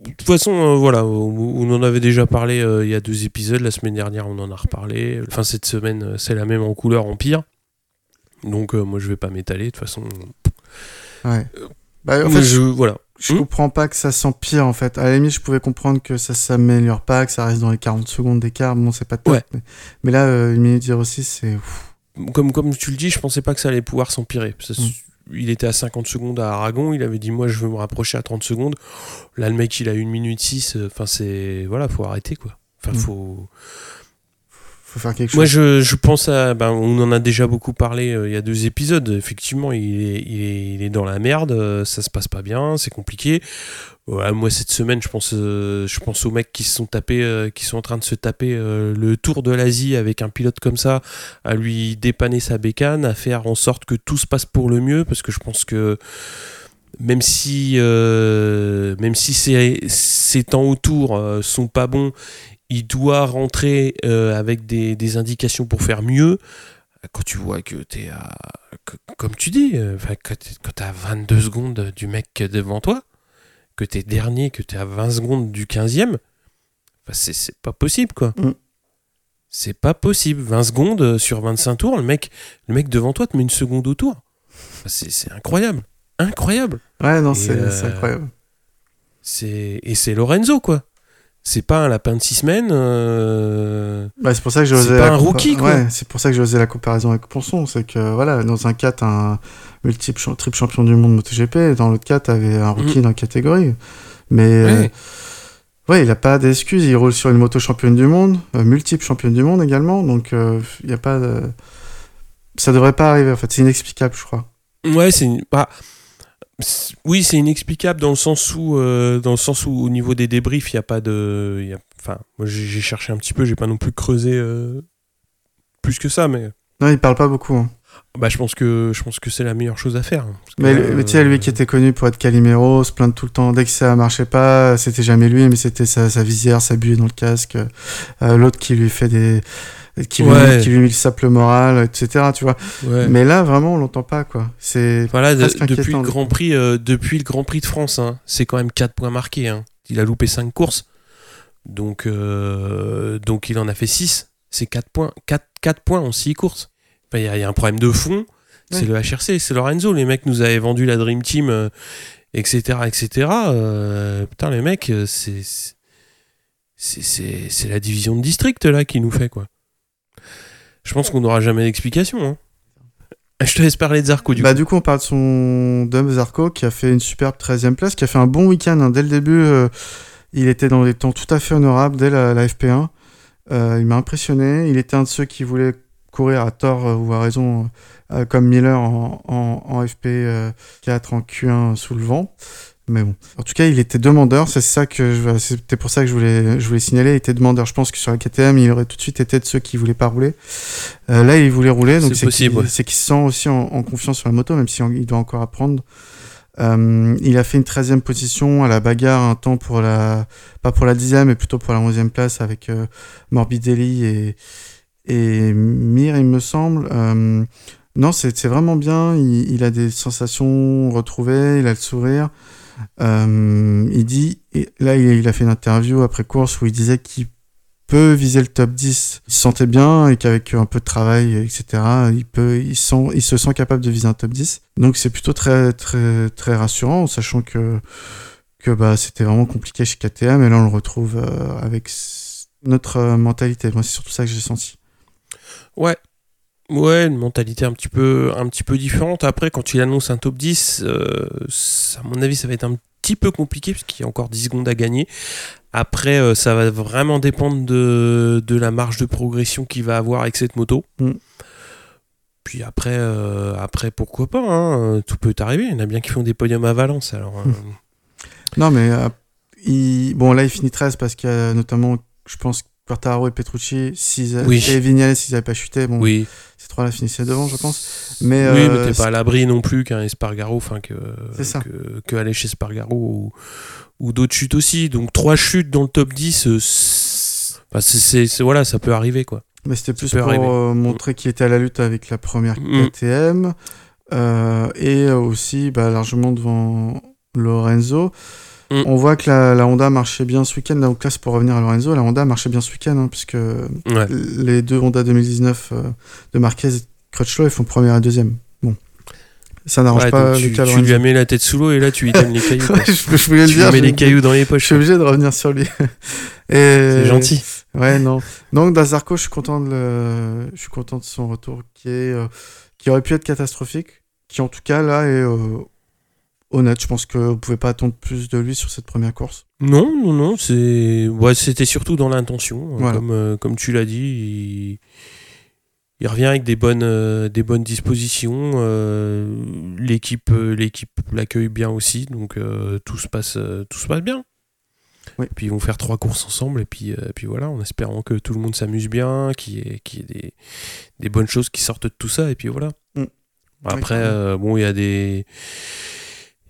de toute façon, voilà, on, on en avait déjà parlé il y a deux épisodes. La semaine dernière, on en a reparlé. Enfin, cette semaine, c'est la même en couleur, en pire. Donc, moi, je vais pas m'étaler. De toute façon, Ouais. Bah, en je, voilà. Je Hmm? comprends pas que ça s'empire en fait. À la limite, je pouvais comprendre que ça s'améliore pas, que ça reste dans les 40 secondes d'écart. Bon, c'est pas top. Ouais. Mais, mais là, euh, 1 minute 06, c'est. Comme, comme tu le dis, je pensais pas que ça allait pouvoir s'empirer. Ça se- Mm. Il était à 50 secondes à Aragon, il avait dit moi je veux me rapprocher à 30 secondes. Là le mec il a 1 minute 6, enfin c'est... Voilà, faut arrêter quoi. Enfin Mm. faut... Faut faire quelque chose. Moi je, je pense à... Ben, on en a déjà beaucoup parlé euh, il y a deux épisodes. Effectivement il est, il est, il est dans la merde, euh, ça se passe pas bien, c'est compliqué. Moi cette semaine je pense, euh, je pense aux mecs qui se sont tapés, qui sont en train de se taper le tour de l'Asie avec un pilote comme ça à lui dépanner sa bécane, à faire en sorte que tout se passe pour le mieux, parce que je pense que même si, euh, même si ses, ses temps autour euh, sont pas bons, il doit rentrer euh, avec des, des indications pour faire mieux. Quand tu vois que tu es à. que- comme tu dis, quand tu as 22 secondes du mec devant toi, que tu es dernier, que tu es à 20 secondes du 15e, enfin, c'est pas possible quoi. Mm. C'est pas possible. 20 secondes sur 25 tours, le mec, le mec devant toi te met une seconde au tour. C'est incroyable. Incroyable. Ouais, non, c'est euh, c'est incroyable. C'est Et c'est Lorenzo quoi. C'est pas un lapin de 6 semaines. euh, c'est pour ça que j'ai c'est osé. pas un rookie, quoi. Ouais, c'est pour ça que j'ai osé la comparaison avec Ponson. C'est que, voilà, dans un cas, t'as un multiple triple champion du monde MotoGP, et dans l'autre cas, t'avais un rookie dans la catégorie. Mais, euh, ouais. il a pas d'excuses. Il roule sur une moto championne du monde, euh, multiple championne du monde également. Donc, euh, il y a pas de. Ça devrait pas arriver, en fait. C'est inexplicable, je crois. Ouais, c'est une- bah, oui, c'est inexplicable dans le sens où, euh, dans le sens où au niveau des débriefs, il y a pas de, il y a- enfin, moi j'ai cherché un petit peu, j'ai pas non plus creusé euh, plus que ça, mais Non, il parle pas beaucoup. hein. bah je pense que je pense que c'est la meilleure chose à faire. hein, que Mais, tu sais, lui euh, qui était connu pour être Calimero, se plaindre tout le temps, dès que ça marchait pas, c'était jamais lui, mais c'était sa, sa visière, sa buée dans le casque, euh, l'autre qui lui fait des. Qui lui, Ouais. qui lui met le saple moral, etc. Tu vois. ouais. Mais là, vraiment, on l'entend pas, quoi. C'est. Voilà, de- depuis le Grand. Prix, euh, depuis le Grand Prix de France, hein, c'est quand même 4 points marqués. hein. Il a loupé 5 courses, donc euh, donc il en a fait 6 C'est 4 points, 4, 4 points en 6 courses. Enfin, Il y, a- il y a un problème de fond. C'est le HRC, c'est Lorenzo. Les mecs nous avaient vendu la Dream Team, euh, etc., etc. Euh, putain, les mecs, c'est c'est la division de district là qui nous fait quoi. Je pense qu'on n'aura jamais d'explication. hein. Je te laisse parler de Zarco du bah, coup. du coup, on parle de son Dom Zarco qui a fait une superbe 13e place, qui a fait un bon week-end. hein. Dès le début, euh, il était dans des temps tout à fait honorables dès la, la FP1. Euh, il m'a impressionné. Il était un de ceux qui voulaient courir à tort euh, ou à raison, comme Miller en, en, en FP4 en Q1 sous le vent. Mais bon. En tout cas, il était demandeur. C'est ça que je- c'était pour ça que je voulais, je voulais signaler. Il était demandeur. Je pense que sur la KTM, il aurait tout de suite été de ceux qui voulaient pas rouler. Euh, là, il voulait rouler. Donc C'est qu'il ouais. c'est qu'il se sent aussi en, en confiance sur la moto, même si on- il doit encore apprendre. Euh, il a fait une 13e position à la bagarre, un temps pour la, pas pour la 10e, mais plutôt pour la 11e place avec euh, Morbidelli et, et Mir, il me semble. Euh, non, c'est c'est vraiment bien. Il, il a des sensations retrouvées, il a le sourire. Euh, il dit, et là, il, a fait une interview après course où il disait qu'il peut viser le top 10. Il se sentait bien et qu'avec un peu de travail, etc., il, peut, il, sent, il se sent capable de viser un top 10. Donc c'est plutôt très, très, très rassurant, sachant que, que bah, c'était vraiment compliqué chez KTM et là on le retrouve euh, avec notre euh, mentalité. Moi, c'est surtout ça que j'ai senti. Ouais. Ouais, une mentalité un petit peu, un petit peu différente. Après, quand il annonce un top 10, euh, ça- à mon avis, ça va être un petit peu compliqué parce qu'il y a encore 10 secondes à gagner. Après, euh, ça va vraiment dépendre de, de la marge de progression qu'il va avoir avec cette moto. Mm. Puis après, euh, après, pourquoi pas hein, Tout peut arriver. Il y en a bien qui font des podiums à Valence. Alors, euh, Non, mais il... bon, là, il finit 13 parce qu'il y a notamment, je pense, Quartaro et Petrucci, a- Oui. et Vignales, s'ils n'avaient pas chuté. Bon, oui. ces trois-là finissaient devant, je pense. Mais, oui, euh, mais t'es pas à l'abri non plus qu'un Espargaro, enfin que, que, que aller chez Espargaro ou, ou d'autres chutes aussi. Donc trois chutes dans le top 10, euh, c'est- voilà, ça peut arriver quoi. Mais c'était plus pour euh, montrer qu'il était à la lutte avec la première Mm. KTM euh, et aussi bah, largement devant Lorenzo. Mm. On voit que la, la Honda marchait bien ce week-end. Donc là, pour revenir à Lorenzo. La Honda marchait bien ce week-end, hein, puisque Ouais. les deux Honda 2019 euh, de Marquez et Crutchlow, ils font première et deuxième. Bon. Ça n'arrange Ouais, pas tu, Luca tu Lorenzo. lui as mis la tête sous l'eau et là tu lui donnes les cailloux. je, je voulais le tu dire. lui mets je- les cailloux dans les Je poches. suis obligé de revenir sur lui. C'est gentil. Ouais, non. Donc, Dazarko, je suis content de le... je suis content de son retour qui est, euh, qui aurait pu être catastrophique, qui en tout cas là est euh, honnête. Je pense que vous pouvez pas attendre plus de lui sur cette première course? Non, non, non, c'est ouais, c'était surtout dans l'intention, Voilà. comme, euh, comme tu l'as dit. Il... il revient avec des bonnes, euh, des bonnes dispositions. euh, l'équipe, euh, l'équipe l'accueille bien aussi, donc euh, tout se passe, euh, tout se passe bien. Oui. Puis ils vont faire trois courses ensemble et puis, euh, puis voilà, en espérant que tout le monde s'amuse bien, qu'il y ait, qu'il y ait des, des bonnes choses qui sortent de tout ça et puis voilà. Mm. Après, euh, bon, il y a des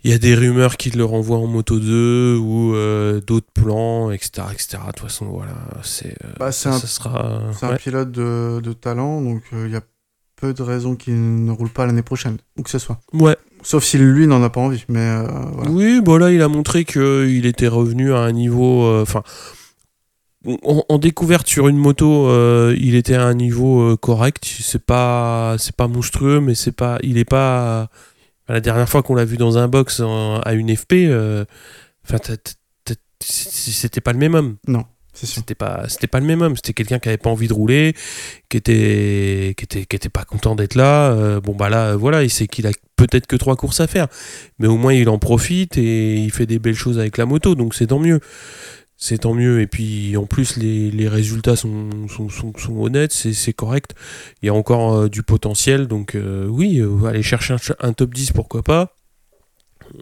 il y a des rumeurs qui le renvoient en moto 2 ou euh, d'autres plans, etc., etc. De toute façon, voilà, c'est euh, Bah, un- sera. Un pilote de, de talent, donc euh, il y a peu de raisons qu'il ne roule pas l'année prochaine, où que ce soit. Ouais. Sauf si lui n'en a pas envie, mais voilà. Oui, bon là, il a montré qu'il était revenu à un niveau. Enfin, en, en découverte sur une moto, il était à un niveau correct. C'est pas, c'est pas monstrueux, mais c'est pas, il est pas. La dernière fois qu'on l'a vu dans un box en- à une FP, euh, enfin, c'était pas le même homme. C'est sûr. C'était pas, c'était pas le même homme. C'était quelqu'un qui avait pas envie de rouler, qui était, qui était, qui était pas content d'être là. Euh, bon bah là, euh, voilà, il sait qu'il a peut-être que trois courses à faire, mais au moins il en profite et il fait des belles choses avec la moto, donc c'est tant mieux. C'est tant mieux. Et puis en plus les, les résultats sont, sont, sont, sont honnêtes, c'est, c'est correct. Il y a encore euh, du potentiel, donc euh, oui, euh, aller chercher un, top 10, pourquoi pas.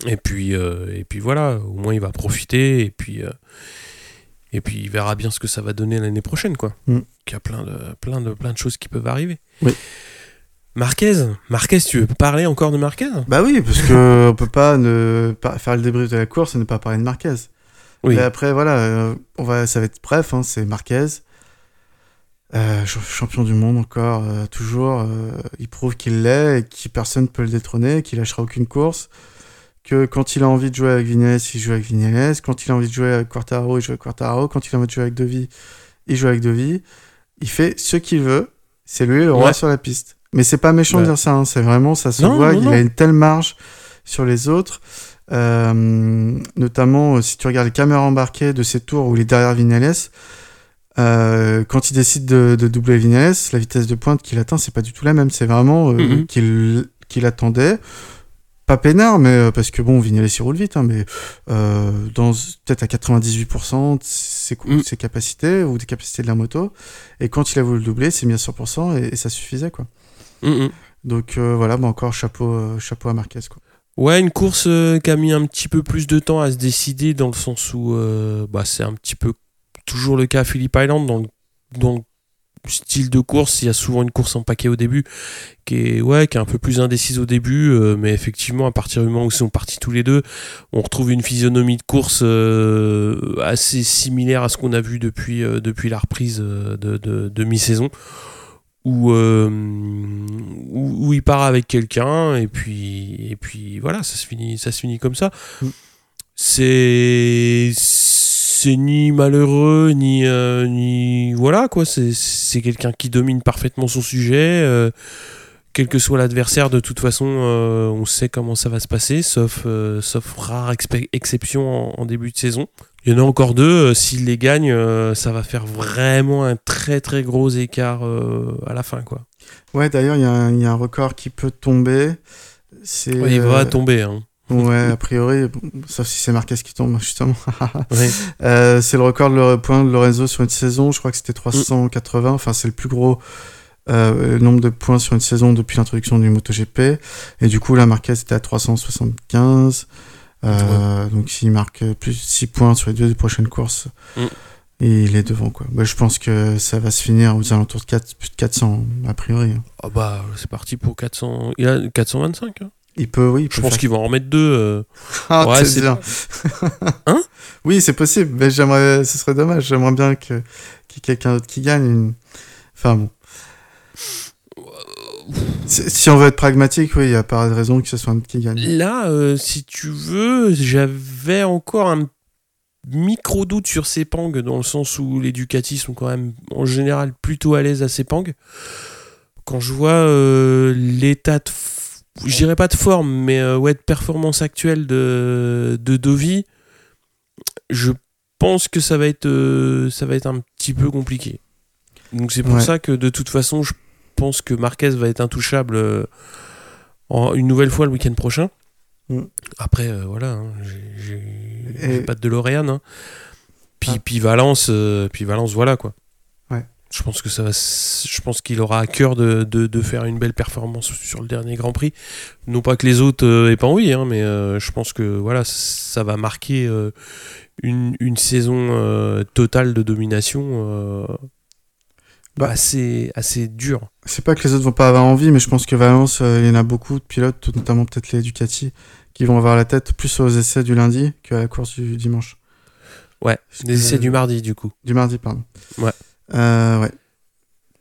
Et puis, euh, et puis voilà, au moins il va profiter et puis. euh, et puis il verra bien ce que ça va donner l'année prochaine, quoi. Mm. Il y a plein de, plein, de, plein de choses qui peuvent arriver. Oui. Marquez, Marquez, tu veux parler encore de Marquez? Bah oui, parce que on peut pas ne pas faire le débrief de la course et ne pas parler de Marquez. Oui. Et après, voilà, euh, on va, ça va être bref, hein, c'est Marquez. Euh, ch- champion du monde encore, euh, toujours. euh, il prouve qu'il l'est et que personne ne peut le détrôner, qu'il lâchera aucune course. Que quand il a envie de jouer avec Vignales, il joue avec Vignales. Quand il a envie de jouer avec Quartaro, il joue avec Quartaro. Quand il a envie de jouer avec Devi, il joue avec Devi. Il fait ce qu'il veut. C'est lui le roi Ouais. sur la piste. Mais c'est pas méchant de Bah. dire ça. hein, C'est vraiment, ça se Non, voit. non, il non. a une telle marge sur les autres. Euh, notamment, euh, si tu regardes les caméras embarquées de ses tours où il est derrière Vignales, euh, quand il décide de, de doubler Vignales, la vitesse de pointe qu'il atteint, c'est pas du tout la même. C'est vraiment euh, Mhm. qu'il attendait. Pas peinard, mais parce que bon, Vignales il roule vite, hein, mais dans peut-être à 98% de ses, Mhm. ses capacités ou des capacités de la moto. Et quand il a voulu le doubler, c'est mis à 100% et, et ça suffisait quoi. Mm, mm. Donc voilà, bah encore chapeau, chapeau à Marquez quoi. Ouais, une course euh, qui a mis un petit peu plus de temps à se décider dans le sens où euh, bah, c'est un petit peu toujours le cas à Phillip Island dans le, dans le style de course. Il y a souvent une course en paquet au début qui est, ouais, qui est un peu plus indécise au début, euh, mais effectivement, à partir du moment où ils sont partis tous les deux, on retrouve une physionomie de course assez similaire à ce qu'on a vu depuis, depuis la reprise de, de, de mi-saison. Où, euh, où, où il part avec quelqu'un et puis et puis voilà ça se finit ça se finit comme ça. Mm. c'est c'est ni malheureux ni euh, ni voilà quoi. C'est c'est quelqu'un qui domine parfaitement son sujet euh, quel que soit l'adversaire de toute façon euh, on sait comment ça va se passer sauf sauf rare exception en, en début de saison il y en a encore deux euh, s'il les gagne euh, ça va faire vraiment un très très gros écart euh, à la fin quoi Ouais, d'ailleurs, il y, a un- il y a un record qui peut tomber. C'est Ouais, il va tomber hein. Ouais, a priori, sauf si c'est Marquez qui tombe, justement. Euh, c'est le record de le point de Lorenzo sur une saison. Je crois que c'était 380. Enfin, c'est le plus gros euh, nombre de points sur une saison depuis l'introduction du MotoGP. Et du coup, là, Marquez était à 375. Euh, Donc, s'il marque plus de 6 points sur les deux prochaines courses, Mm. il est devant. Quoi. Bah, je pense que ça va se finir aux alentours de 4, plus de 400, a priori. Ah bah c'est parti pour 400 il a 425 hein. Il peut, oui. il je pense faire- qu'il va en remettre deux euh. Ah, Ouais, c'est bien. Hein? Oui, c'est possible, mais j'aimerais, ce serait dommage. J'aimerais bien que qu'il y ait quelqu'un d'autre qui gagne. une- Enfin bon. Si on veut être pragmatique, oui, il n'y a pas de raison que ce soit un qui gagne. Là, euh, si tu veux, j'avais encore un micro doute sur Sepang dans le sens où les Ducati sont quand même en général plutôt à l'aise à Sepang. Quand je vois euh, l'état de je dirais pas de forme, mais euh, ouais, de performance actuelle de, de Dovi, je pense que ça va être, ça va être un petit peu compliqué. Donc c'est pour Ouais. ça que de toute façon, je pense que Marquez va être intouchable euh, en- une nouvelle fois le week-end prochain. Mm. Après, euh, voilà, hein, j'ai- Et- pas de DeLorean. Hein. Puis, Ah. puis Valence, euh, puis Valence, voilà quoi. Ouais. Je pense que ça va, je pense qu'il aura à cœur de, de- de faire une belle performance sur le dernier Grand Prix. Non pas que les autres aient pas envie, hein, mais je pense que voilà, ça va marquer une, une saison totale de domination Bah. assez, assez dure. C'est pas que les autres vont pas avoir envie, mais je pense que Valence, euh, il y en a beaucoup de pilotes, notamment peut-être les Ducati, qui vont avoir la tête plus aux essais du lundi qu'à la course du dimanche. Ouais, des essais du mardi du coup. Du mardi, pardon. Ouais. Euh, ouais.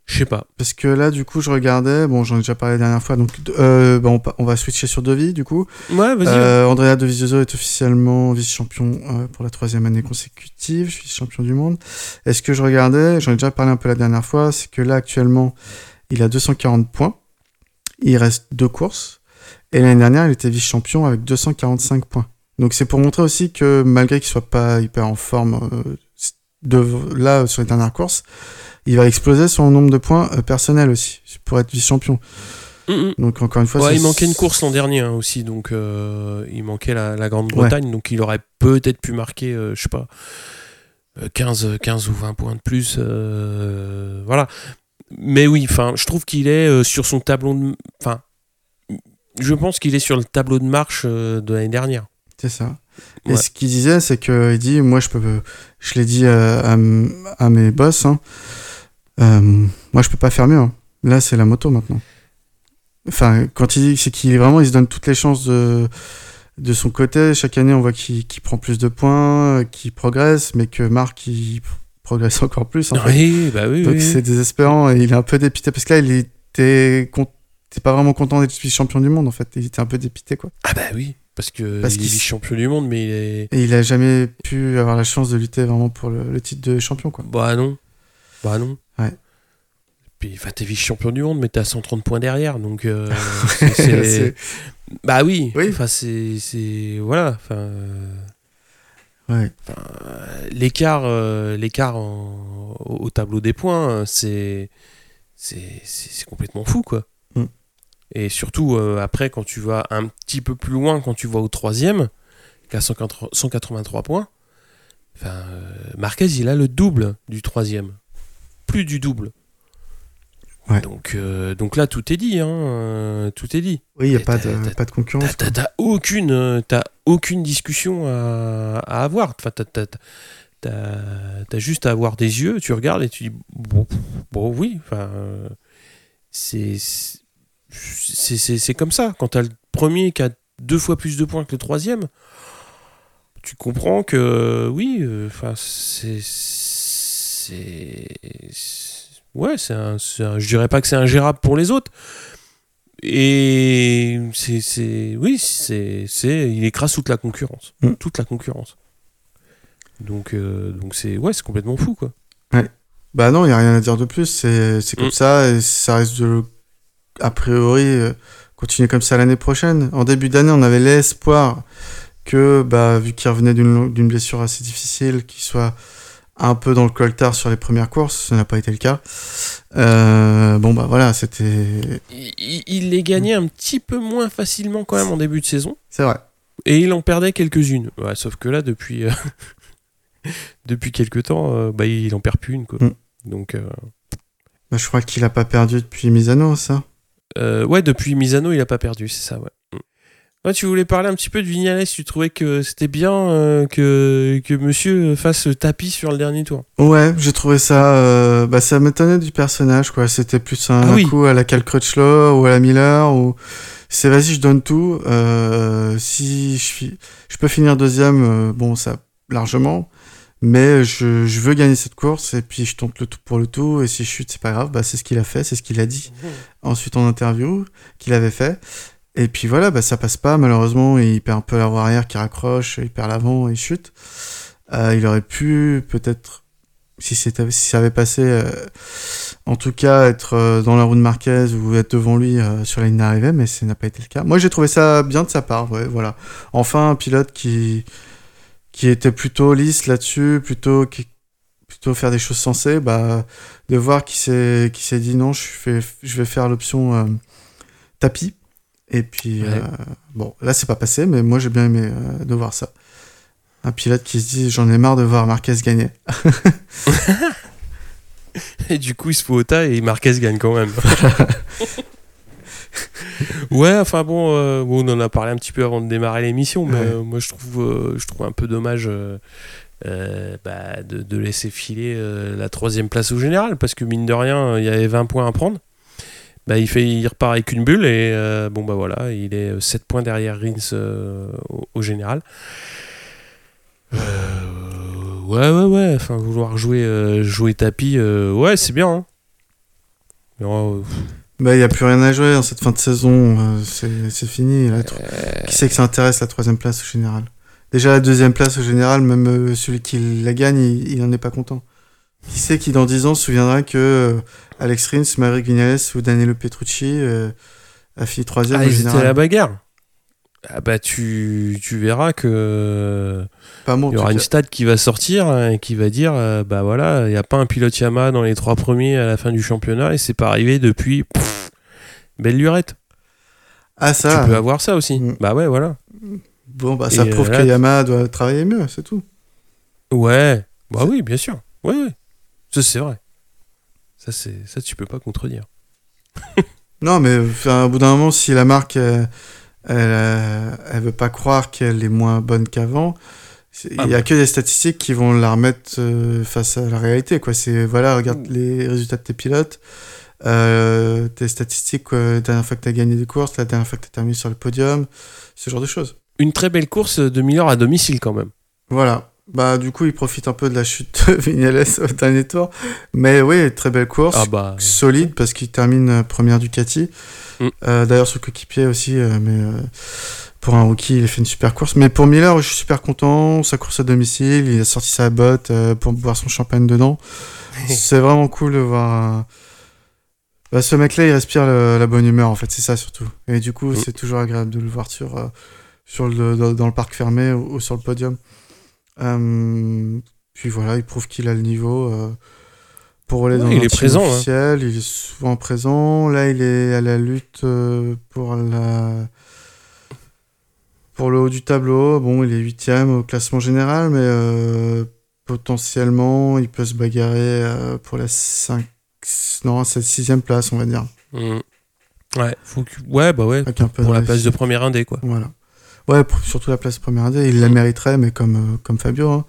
Je sais pas. Parce que là, du coup, je regardais, bon, j'en ai déjà parlé la dernière fois, donc euh, bah, on, va switcher sur Devi, du coup. Ouais, vas-y. Euh, Andrea Dovizioso est officiellement vice-champion euh, pour la troisième année consécutive, vice-champion du monde. Et ce que je regardais, j'en ai déjà parlé un peu la dernière fois, c'est que là, actuellement, il a 240 points. Il reste deux courses. Et l'année dernière, il était vice-champion avec 245 points. Donc c'est pour montrer aussi que malgré qu'il soit pas hyper en forme euh, de, là sur les dernières courses, il va exploser son nombre de points euh, personnels aussi pour être vice-champion. Mm, mm. Donc encore une fois, Ouais, il manquait une course l'an dernier hein, aussi, donc euh, il manquait la, la Grande-Bretagne, donc il aurait peut-être pu marquer, euh, je sais pas, euh, 15, 15 ou 20 points de plus. euh, voilà. Mais oui, enfin, je trouve qu'il est sur son tableau de. Enfin, je pense qu'il est sur le tableau de marche de l'année dernière. C'est ça. Et ce qu'il disait, c'est que il dit, moi, je peux, je l'ai dit à, à mes boss, hein, euh, moi, je peux pas faire mieux. hein. Là, c'est la moto maintenant. Enfin, quand il dit, c'est qu'il vraiment, il se donne toutes les chances de, de son côté. Chaque année, on voit qu'il qu'il prend plus de points, euh, qu'il progresse, mais que Marc, il progresse encore plus. En fait. Oui, bah oui, Donc oui. c'est désespérant et il est un peu dépité parce que là, il était, con- t'es pas vraiment content d'être champion du monde en fait. Il était un peu dépité quoi. Ah bah oui, parce que Parce il est qu'il- vice-champion du monde, mais il est. Et il a jamais pu avoir la chance de lutter vraiment pour le, le titre de champion, quoi. Bah non. Bah non. Ouais. Puis, enfin, t'es vice-champion du monde, mais t'es à 130 points derrière, donc. euh, c'est- c'est- C'est- Bah oui. Oui. Enfin, c'est. c'est- Voilà. Enfin. ouais. euh, l'écart euh, l'écart en- au au tableau des points euh, c'est c'est c'est c'est complètement fou quoi. Et surtout euh, après quand tu vas un petit peu plus loin quand tu vas au troisième qu'à 180 183 points enfin euh, Marquez il a le double du troisième plus du double Ouais. donc euh, donc là tout est dit hein tout est dit Oui, il n'y a pas de, t'as- pas de concurrence. T'as t'as aucune, discussion à, à avoir. Enfin, t'as- t'as juste à avoir des yeux, tu regardes et tu dis bon, bon oui. Enfin, c'est c'est c'est- c'est comme ça. Quand t'as le premier qui a deux fois plus de points que le troisième, tu comprends que oui. euh, Enfin, c'est c'est ouais, c'est un, je dirais pas que c'est ingérable pour les autres. Et c'est, c'est, oui, c'est, c'est, il écrase toute la concurrence, Mm. toute la concurrence. Donc, euh, donc c'est, ouais, c'est complètement fou, quoi. Bah non, il n'y a rien à dire de plus. C'est c'est comme Mm. ça et ça risque de, a priori, euh, continuer comme ça l'année prochaine. En début d'année, on avait l'espoir que, bah, vu qu'il revenait d'une blessure assez difficile, qu'il soit un peu dans le coltard sur les premières courses. Ça n'a pas été le cas. Euh, bon, bah voilà, c'était. Il, les gagnait un petit peu moins facilement quand même en début de saison, C'est vrai. et il en perdait quelques-unes. Ouais, sauf que là, depuis, euh, depuis quelques temps, euh, bah, il en perd plus une, quoi. Mm. Donc, Bah, je crois qu'il a pas perdu depuis Misano, ça. Euh, ouais, depuis Misano, il a pas perdu, c'est ça, ouais. Mm. Ouais, tu voulais parler un petit peu de Vignales, tu trouvais que c'était bien euh, que, que monsieur fasse tapis sur le dernier tour. Ouais, j'ai trouvé ça. euh, bah, ça m'étonnait du personnage, quoi. C'était plus un Ah oui. coup à la Cal Crutchlow ou à la Miller ou. C'est vas-y, je donne tout. Euh, si je, peux finir deuxième, bon, ça largement. Mais je, je veux gagner cette course et puis je tente le tout pour le tout. Et si je chute, c'est pas grave. Bah, c'est ce qu'il a fait, c'est ce qu'il a dit ensuite en interview qu'il avait fait. Et puis voilà, bah, ça passe pas. Malheureusement, il perd un peu la roue arrière qui raccroche, il perd l'avant et il chute. Euh, il aurait pu peut-être si, c'était, si ça avait passé, euh, en tout cas, être euh, dans la roue de Marquez ou être devant lui euh, sur la ligne d'arrivée, mais ça n'a pas été le cas. Moi, j'ai trouvé ça bien de sa part, ouais, voilà. Enfin, un pilote qui, qui était plutôt lisse là-dessus, plutôt, qui, plutôt faire des choses sensées, bah, de voir qu'il s'est, qui s'est dit non, je, fais, je vais faire l'option euh, tapis. Et puis, Ouais. euh, bon, là, c'est pas passé, mais moi, j'ai bien aimé euh, de voir ça. Un pilote qui se dit j'en ai marre de voir Marquez gagner. Et du coup, il se fout au tas et Marquez gagne quand même. ouais, enfin bon, euh, bon, on en a parlé un petit peu avant de démarrer l'émission, mais Ouais. euh, moi je trouve, euh, je trouve un peu dommage bah, de, de laisser filer la troisième place au général, parce que mine de rien, il y avait 20 points à prendre. Bah, il, fait, il repart avec une bulle et bon bah voilà, il est 7 points derrière Rins au, au général. Ouais, ouais, ouais. Enfin, vouloir jouer, jouer tapis, ouais, c'est bien. hein. Mais, euh, Bah, il n'y a plus rien à jouer en cette fin de saison. euh, c'est c'est fini. La tro- Qui c'est que ça intéresse la troisième place au général? Déjà, la deuxième place au général, même euh, celui qui la gagne, il, il en est pas content. Qui sait qui dans 10 ans se souviendra que euh, Alex Rins, Maverick Vignales ou Danilo Petrucci euh, a fini troisième ah, au étaient à la général bagarre. Ah bah tu, tu verras que Pas il y aura une stat qui va sortir hein, et qui va dire euh, bah voilà il n'y a pas un pilote Yamaha dans les trois premiers à la fin du championnat et c'est pas arrivé depuis pff, belle lurette Ah, ça. tu peux avoir ça aussi Mm. bah ouais voilà Bon, bah, ça Et, prouve euh, que Yamaha doit travailler mieux, c'est tout. ouais bah oui bien sûr ouais, ouais. ça c'est vrai ça c'est ça tu peux pas contredire Non, mais au bout d'un moment, si la marque, euh, elle, euh, elle veut pas croire qu'elle est moins bonne qu'avant, c'est- il Ah y a que des statistiques qui vont la remettre euh, face à la réalité. Quoi. C'est, voilà, regarde les résultats de tes pilotes, euh, tes statistiques, quoi, la dernière fois que tu as gagné des courses, la dernière fois que tu as terminé sur le podium, ce genre de choses. une très belle course de Miller à domicile quand même Voilà. Bah, du coup, il profite un peu de la chute de Vignales au dernier tour. Mais oui, très belle course. ah bah solide parce qu'il termine euh, première Ducati. Mm. Euh, D'ailleurs, son coéquipier aussi, euh, mais euh, pour un rookie, il a fait une super course. Mais pour Miller, je suis super content. Sa course à domicile, il a sorti sa botte pour boire son champagne dedans. C'est vraiment cool de voir. bah, ce mec-là, il respire le- la bonne humeur, en fait, c'est ça surtout. Et du coup, Mm. c'est toujours agréable de le voir sur, sur le, dans, dans le parc fermé ou, ou sur le podium. Euh, puis voilà, il prouve qu'il a le niveau. euh, pour aller Ouais, dans il est hein. officiel, il est souvent présent. Là, il est à la lutte euh, pour la pour le haut du tableau. Bon, il est huitième au classement général, mais euh, potentiellement, il peut se bagarrer euh, pour la 5... Non, c'est la sixième place, on va dire. Mm. ouais faut que- ouais bah ouais Avec un peu pour la place de première indé quoi Voilà. Ouais, surtout la place première indé, il la mériterait, mais comme, euh, comme Fabio. hein.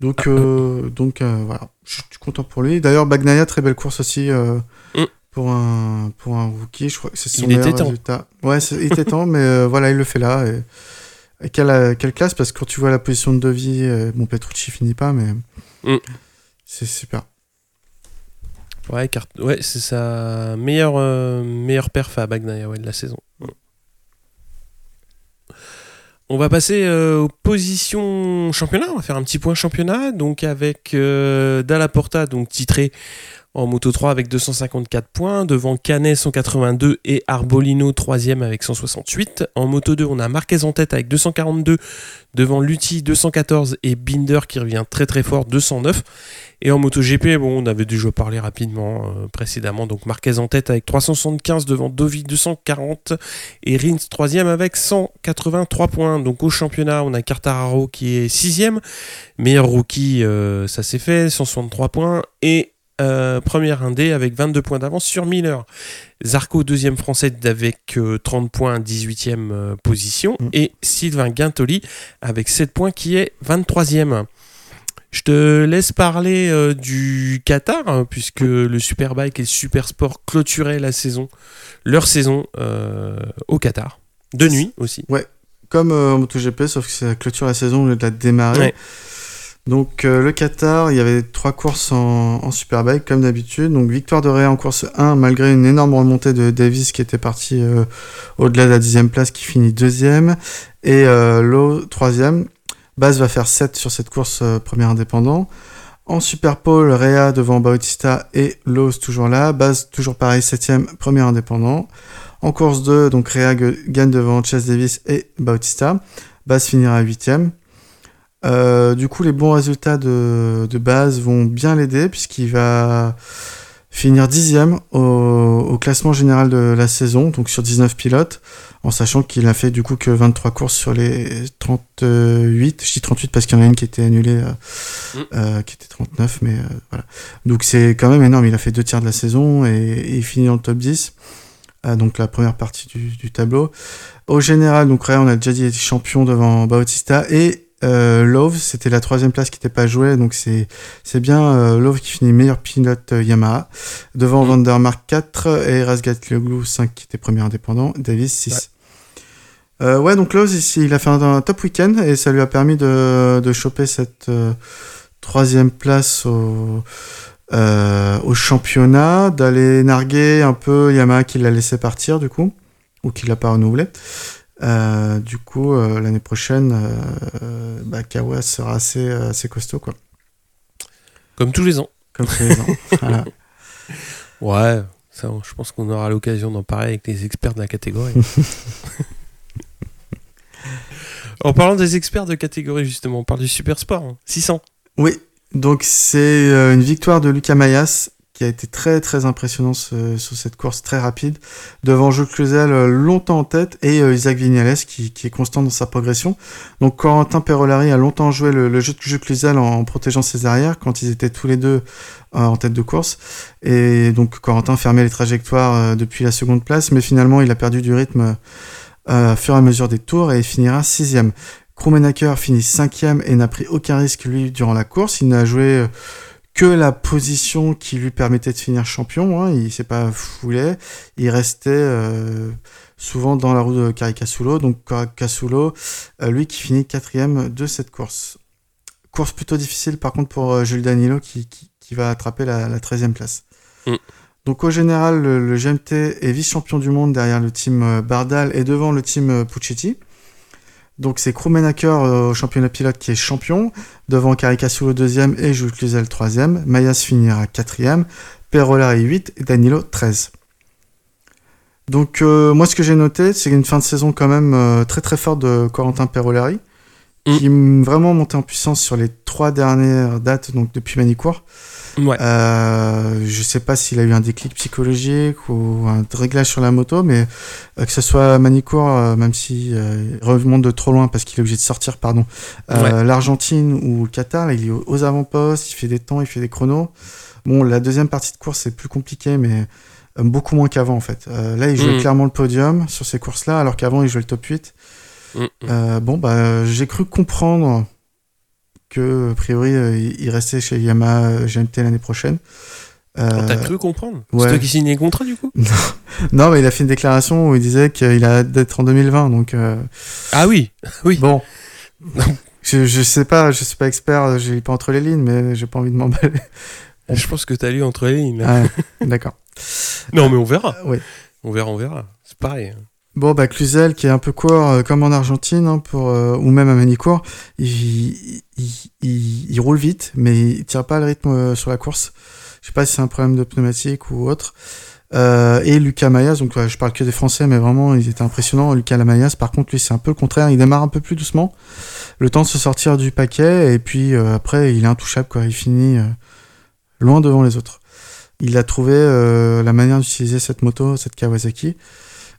Donc, euh, donc euh, voilà, je suis content pour lui. D'ailleurs, Bagnaia, très belle course aussi euh, Mm. pour, un, pour un rookie. Je crois que c'est son Il meilleur était temps. résultat. Ouais, il était temps, mais voilà, il le fait là. Et, et quelle, quelle classe, parce que quand tu vois la position de Devi, bon, Petrucci finit pas, mais Mm. c'est super. Ouais, car... ouais c'est sa meilleure, meilleure perf à Bagnaia ouais, de la saison. On va passer euh, aux positions championnat. On va faire un petit point championnat. Donc avec euh, Dalla Porta, donc titré en Moto 3 avec 254 points. Devant Canet 182 et Arbolino 3ème avec 168. En Moto 2, on a Marquez en tête avec 242. Devant Lutti 214 et Binder qui revient très très fort 209. Et en MotoGP, bon, on avait déjà parlé rapidement euh, précédemment. Donc Marquez en tête avec 375 devant Dovi 240 et Rins 3 avec 183 points. Donc au championnat, on a Cartararo qui est 6 Meilleur rookie, euh, ça s'est fait, 163 points. Et euh, première indé avec 22 points d'avance sur Miller. Zarco, deuxième français avec euh, 30 points, 18e euh, position. Mm. Et Sylvain Guintoli avec 7 points qui est 23e. Je te laisse parler euh, du Qatar, hein, puisque le Superbike et le Supersport clôturaient la saison, leur saison euh, au Qatar. De nuit aussi. Comme euh, en MotoGP, sauf que c'est la clôture de la saison au lieu de la démarrer. Ouais. Donc euh, le Qatar, il y avait trois courses en, Superbike comme d'habitude. Donc victoire de Rea en course 1 malgré une énorme remontée de Davis qui était parti euh, au-delà de la dixième place qui finit deuxième. Et euh, Lowe troisième. Baz va faire 7 sur cette course premier indépendant. En Super Pole, Réa devant Bautista et Lowe's toujours là. Base toujours pareil, 7ème, premier indépendant. En course 2, donc Réa gagne devant Chase Davis et Bautista. Base finira 8ème. Euh, du coup, les bons résultats de, de base vont bien l'aider puisqu'il va finir dixième au, au, classement général de la saison, donc sur 19 pilotes, en sachant qu'il a fait du coup que 23 courses sur les 38. Je dis 38 parce qu'il y en a une qui était annulée, euh, mm. euh, qui était 39, mais voilà. Donc c'est quand même énorme. Il a fait deux tiers de la saison et, et il finit dans le top 10. Euh, donc la première partie du, du tableau. Au général, donc Ray, on a déjà dit, champion devant Bautista et euh, Love, c'était la troisième place qui n'était pas jouée, donc c'est c'est bien euh, Love qui finit meilleur pilote euh, Yamaha devant mm. Vandermark 4 et Razgatlioglu 5 qui était premier indépendant, Davis 6. Ouais, euh, ouais donc Love ici, il a fait un, un, top week-end et ça lui a permis de, de choper cette troisième place au, au championnat, d'aller narguer un peu Yamaha qui l'a laissé partir du coup ou qui l'a pas renouvelé. Euh, du coup, euh, l'année prochaine, euh, bah, Kawa sera assez, assez costaud. Quoi. Comme tous les ans. Comme tous les ans. voilà. Ouais, ça, je pense qu'on aura l'occasion d'en parler avec les experts de la catégorie. en parlant des experts de catégorie, justement, on parle du super sport. Hein. 600. Oui, donc c'est une victoire de Lucas Mayas qui a été très très impressionnant sur cette course très rapide, devant Jules Cluzel euh, longtemps en tête et euh, Isaac Vignales qui, est constant dans sa progression. Donc Corentin Perolari a longtemps joué le, jeu de Jules Cluzel en, protégeant ses arrières quand ils étaient tous les deux euh, en tête de course. Et donc Corentin fermait les trajectoires depuis la seconde place, mais finalement il a perdu du rythme à fur et à mesure des tours et finira sixième. Krummenacker finit cinquième et n'a pris aucun risque lui durant la course. Il n'a joué que la position qui lui permettait de finir champion. Hein. Il s'est pas foulé. Il restait euh, souvent dans la roue de Caricasulo. Donc Caricasulo, euh, lui qui finit quatrième de cette course. Course plutôt difficile par contre pour euh, Jules Danilo qui, qui, qui, va attraper la, la 13e place. Mm. Donc au général, le, le GMT est vice-champion du monde derrière le team Bardal et devant le team Puccetti. Donc c'est Krummenacker euh, au championnat pilote qui est champion, devant Caricasulo deuxième et Jules Cluzel troisième. Mayas finira quatrième, Perolari 8 et Danilo 13. Donc euh, moi ce que j'ai noté, c'est une fin de saison quand même euh, très très forte de Corentin Perolari, mm. qui est vraiment monté en puissance sur les trois dernières dates, donc depuis Manicourt. Ouais. Euh, je sais pas s'il a eu un déclic psychologique ou un réglage sur la moto, mais euh, que ce soit Manicourt, euh, même si euh, il remonte de trop loin parce qu'il est obligé de sortir, pardon, ouais. l'Argentine ou le Qatar, il est aux avant-postes, il fait des temps, il fait des chronos. Bon, la deuxième partie de course c'est plus compliqué, mais beaucoup moins qu'avant en fait. là, il jouait mmh. clairement le podium sur ces courses-là, alors qu'avant il jouait le top 8. Mmh. bon, bah, j'ai cru comprendre que a priori euh, il restait chez Yamaha euh, GMT l'année prochaine. Euh, T'as cru comprendre? Ouais. C'est toi qui signais les contrats du coup? Non. non, mais il a fait une déclaration où il disait qu'il a d'être en 2020, donc. Euh... Ah oui, oui. Bon. je, je sais pas, je suis pas expert, je lis pas entre les lignes, mais j'ai pas envie de m'emballer. Je pense que t'as lu entre les lignes. Ah, D'accord. non, mais on verra. oui. On verra, on verra. C'est pareil. Bon, bah, Cluzel, qui est un peu court, euh, comme en Argentine, hein, euh, ou même à Manicourt, il, il, il, il, roule vite, mais il tire pas le rythme euh, sur la course. Je sais pas si c'est un problème de pneumatique ou autre. Et Lucas Mayas, donc je parle que des Français, mais vraiment, ils étaient impressionnants. Lucas Mayas, par contre, lui, c'est un peu le contraire. Il démarre un peu plus doucement, le temps de se sortir du paquet, et puis après, il est intouchable, quoi. Il finit loin devant les autres. Il a trouvé la manière d'utiliser cette moto, cette Kawasaki.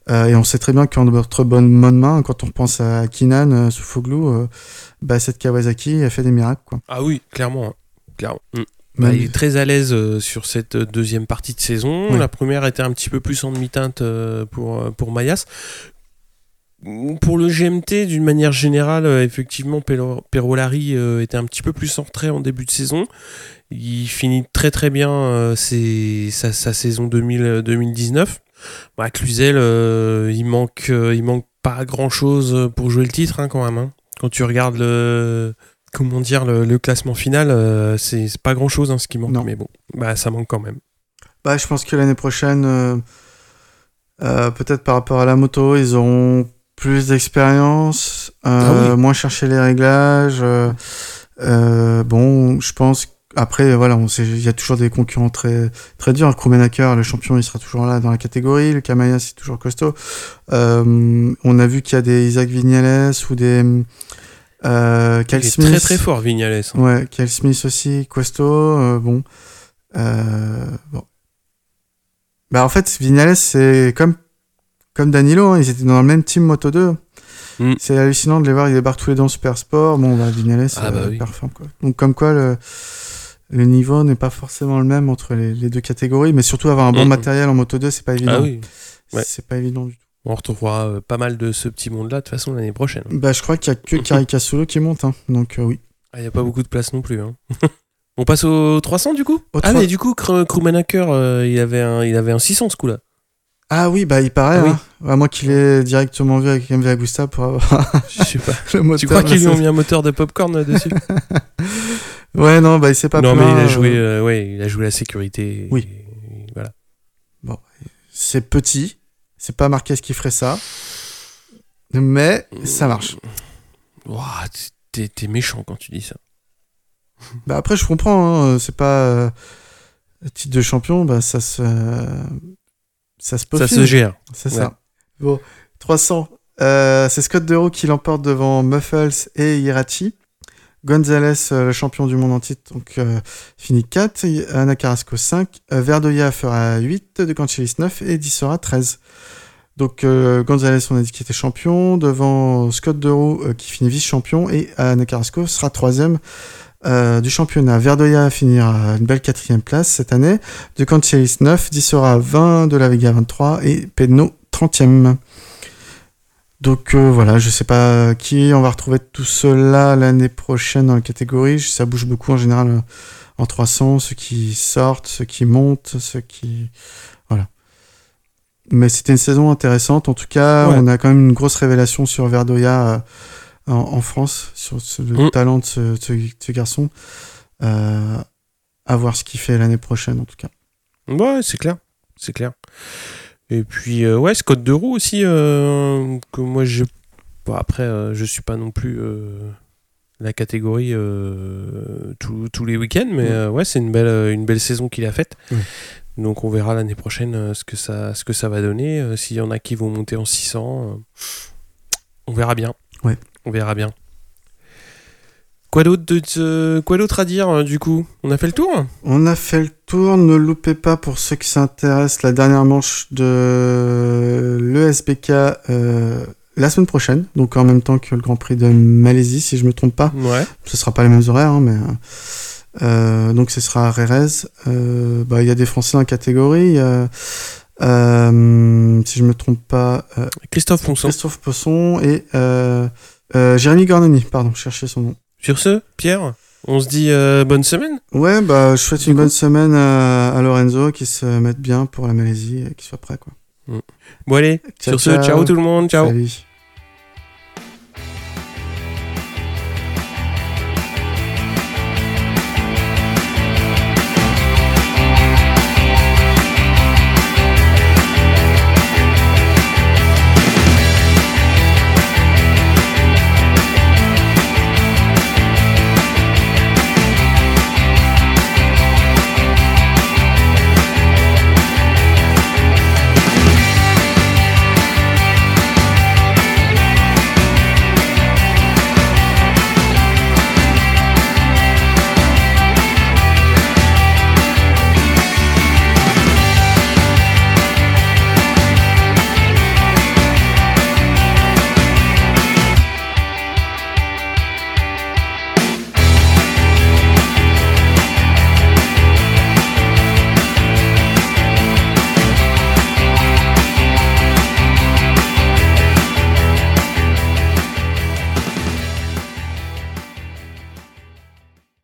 Euh, et on sait très bien qu'en notre bonne, bonne main, quand on pense à Kinan, euh, Soufoglu, euh, bah, cette Kawasaki a fait des miracles. Quoi. Ah oui, clairement. Hein. clairement. Mm. Bah, il est très à l'aise sur cette deuxième partie de saison. La première était un petit peu plus en demi-teinte pour, pour Mayas. Pour le GMT, d'une manière générale, effectivement, Perolari était un petit peu plus en retrait en début de saison. Il finit très très bien ses, sa, sa, saison 2000, 2019. Bah, Cluzel, euh, il manque, euh, il manque pas grand chose pour jouer le titre hein, quand même. Hein. Quand tu regardes le, comment dire, le, le classement final, euh, c'est pas grand chose hein, ce qui manque, non. mais bon, bah ça manque quand même. Bah, je pense que l'année prochaine, peut-être par rapport à la moto, ils auront plus d'expérience, ah oui. moins chercher les réglages. bon, je pense après, voilà, il y a toujours des concurrents très, très durs. Krumenacker, le champion, il sera toujours là dans la catégorie. Le Kamaya, c'est toujours costaud. Euh, on a vu qu'il y a des Isaac Vignales ou des euh, Kyle Il est Smith. très très fort, Vignales. hein. Ouais, Kyle Smith aussi, costaud. euh, bon. Euh, bon. Bah, en fait, Vignales, c'est comme, comme Danilo, hein, ils étaient dans le même team Moto 2. Mm. C'est hallucinant de les voir, ils débarquent tous les deux en Super Sport. Bon, bah, Vignales Ah, bah oui. performe, quoi. Donc, comme quoi, le, le niveau n'est pas forcément le même entre les, les deux catégories, mais surtout avoir un bon Mm. matériel en Moto 2, c'est pas évident. Ah oui. ouais. C'est pas évident du tout. On retrouvera euh, pas mal de ce petit monde-là de toute façon l'année prochaine. Bah, je crois qu'il y a que Caricasulo qui monte, hein. donc euh, oui. Il n'y a pas beaucoup de place non plus. hein. On passe au 300 du coup? Au Ah 300. mais du coup, Kr- Krummenacker, euh, il, avait un, il avait un 600 ce coup-là. Ah oui, bah il paraît, Ah oui. hein. À moi qu'il ait directement vu avec MV Agusta pour avoir Je sais pas. le moteur. tu crois qu'ils lui ont mis un moteur de popcorn euh, dessus? Ouais, non, bah il s'est pas Non mais il a euh, joué, euh, ouais, il a joué la sécurité. Oui. et voilà. C'est petit, c'est pas Marquez qui ferait ça, mais ça marche. Ouah, t'es- t'es méchant quand tu dis ça. Bah après, je comprends, hein, c'est pas euh, titre de champion, bah ça se ça se Ça peaufine. se gère. C'est Ouais. ça. Bon, 300. Euh, c'est Scott Deroux qui l'emporte devant Muffles et Hirachi. Gonzalez, euh, le champion du monde en titre, euh, finit 4. Anna Carrasco 5. Euh, Verdoya fera 8. De Cancelis 9. Et Dissora 13. Donc euh, Gonzalez, on a dit qu'il était champion. Devant Scott Deroux qui finit vice-champion. Et Anna Carrasco sera troisième euh, du championnat. Verdoya finira une belle quatrième place cette année. De Cancelis 9. Dissora 20. De la Vega 23. Et Pedno 30e. Donc euh, voilà, je sais pas qui on va retrouver tout cela l'année prochaine dans la catégorie. Ça bouge beaucoup en général euh, en 300, ceux qui sortent, ceux qui montent, ceux qui voilà. Mais c'était une saison intéressante. En tout cas, Ouais. on a quand même une grosse révélation sur Verdoya euh, en, en France, sur ce- le Mm. talent de ce, de ce- de ce garçon. Euh, à voir ce qu'il fait l'année prochaine en tout cas. Ouais, c'est clair. C'est clair. Et puis, euh, ouais, Scott de Roux aussi, euh, que moi, je. Bon, après, euh, je suis pas non plus euh, la catégorie euh, tous- tous les week-ends, mais ouais, c'est une belle, une belle saison qu'il a faite. Donc, on verra l'année prochaine euh, ce, que ça, ce que ça va donner. Euh, S'il y en a qui vont monter en 600, euh, on verra bien. Ouais. On verra bien. Quoi d'autre, quoi d'autre à dire, du coup? On a fait le tour? On a fait le tour, ne loupez pas pour ceux qui s'intéressent la dernière manche de l'ESBK euh, la semaine prochaine, donc en même temps que le Grand Prix de Malaisie, si je me trompe pas. Ouais. Ce sera pas les mêmes horaires, hein, mais euh, donc ce sera à Rérez. Euh, bah, Il y a des Français dans la catégorie. il y a, euh, si je me trompe pas, Christophe Ponson. Christophe Posson et Jérémy Gornoni, pardon, cherchez son nom. Sur ce, Pierre, on se dit euh, bonne semaine. Ouais, bah, je souhaite une bonne semaine à, à Lorenzo, qui se mette bien pour la Malaisie et qu'il soit prêt, quoi. Bon allez, Ciao, sur ce, ciao tout le monde, ciao. Salut.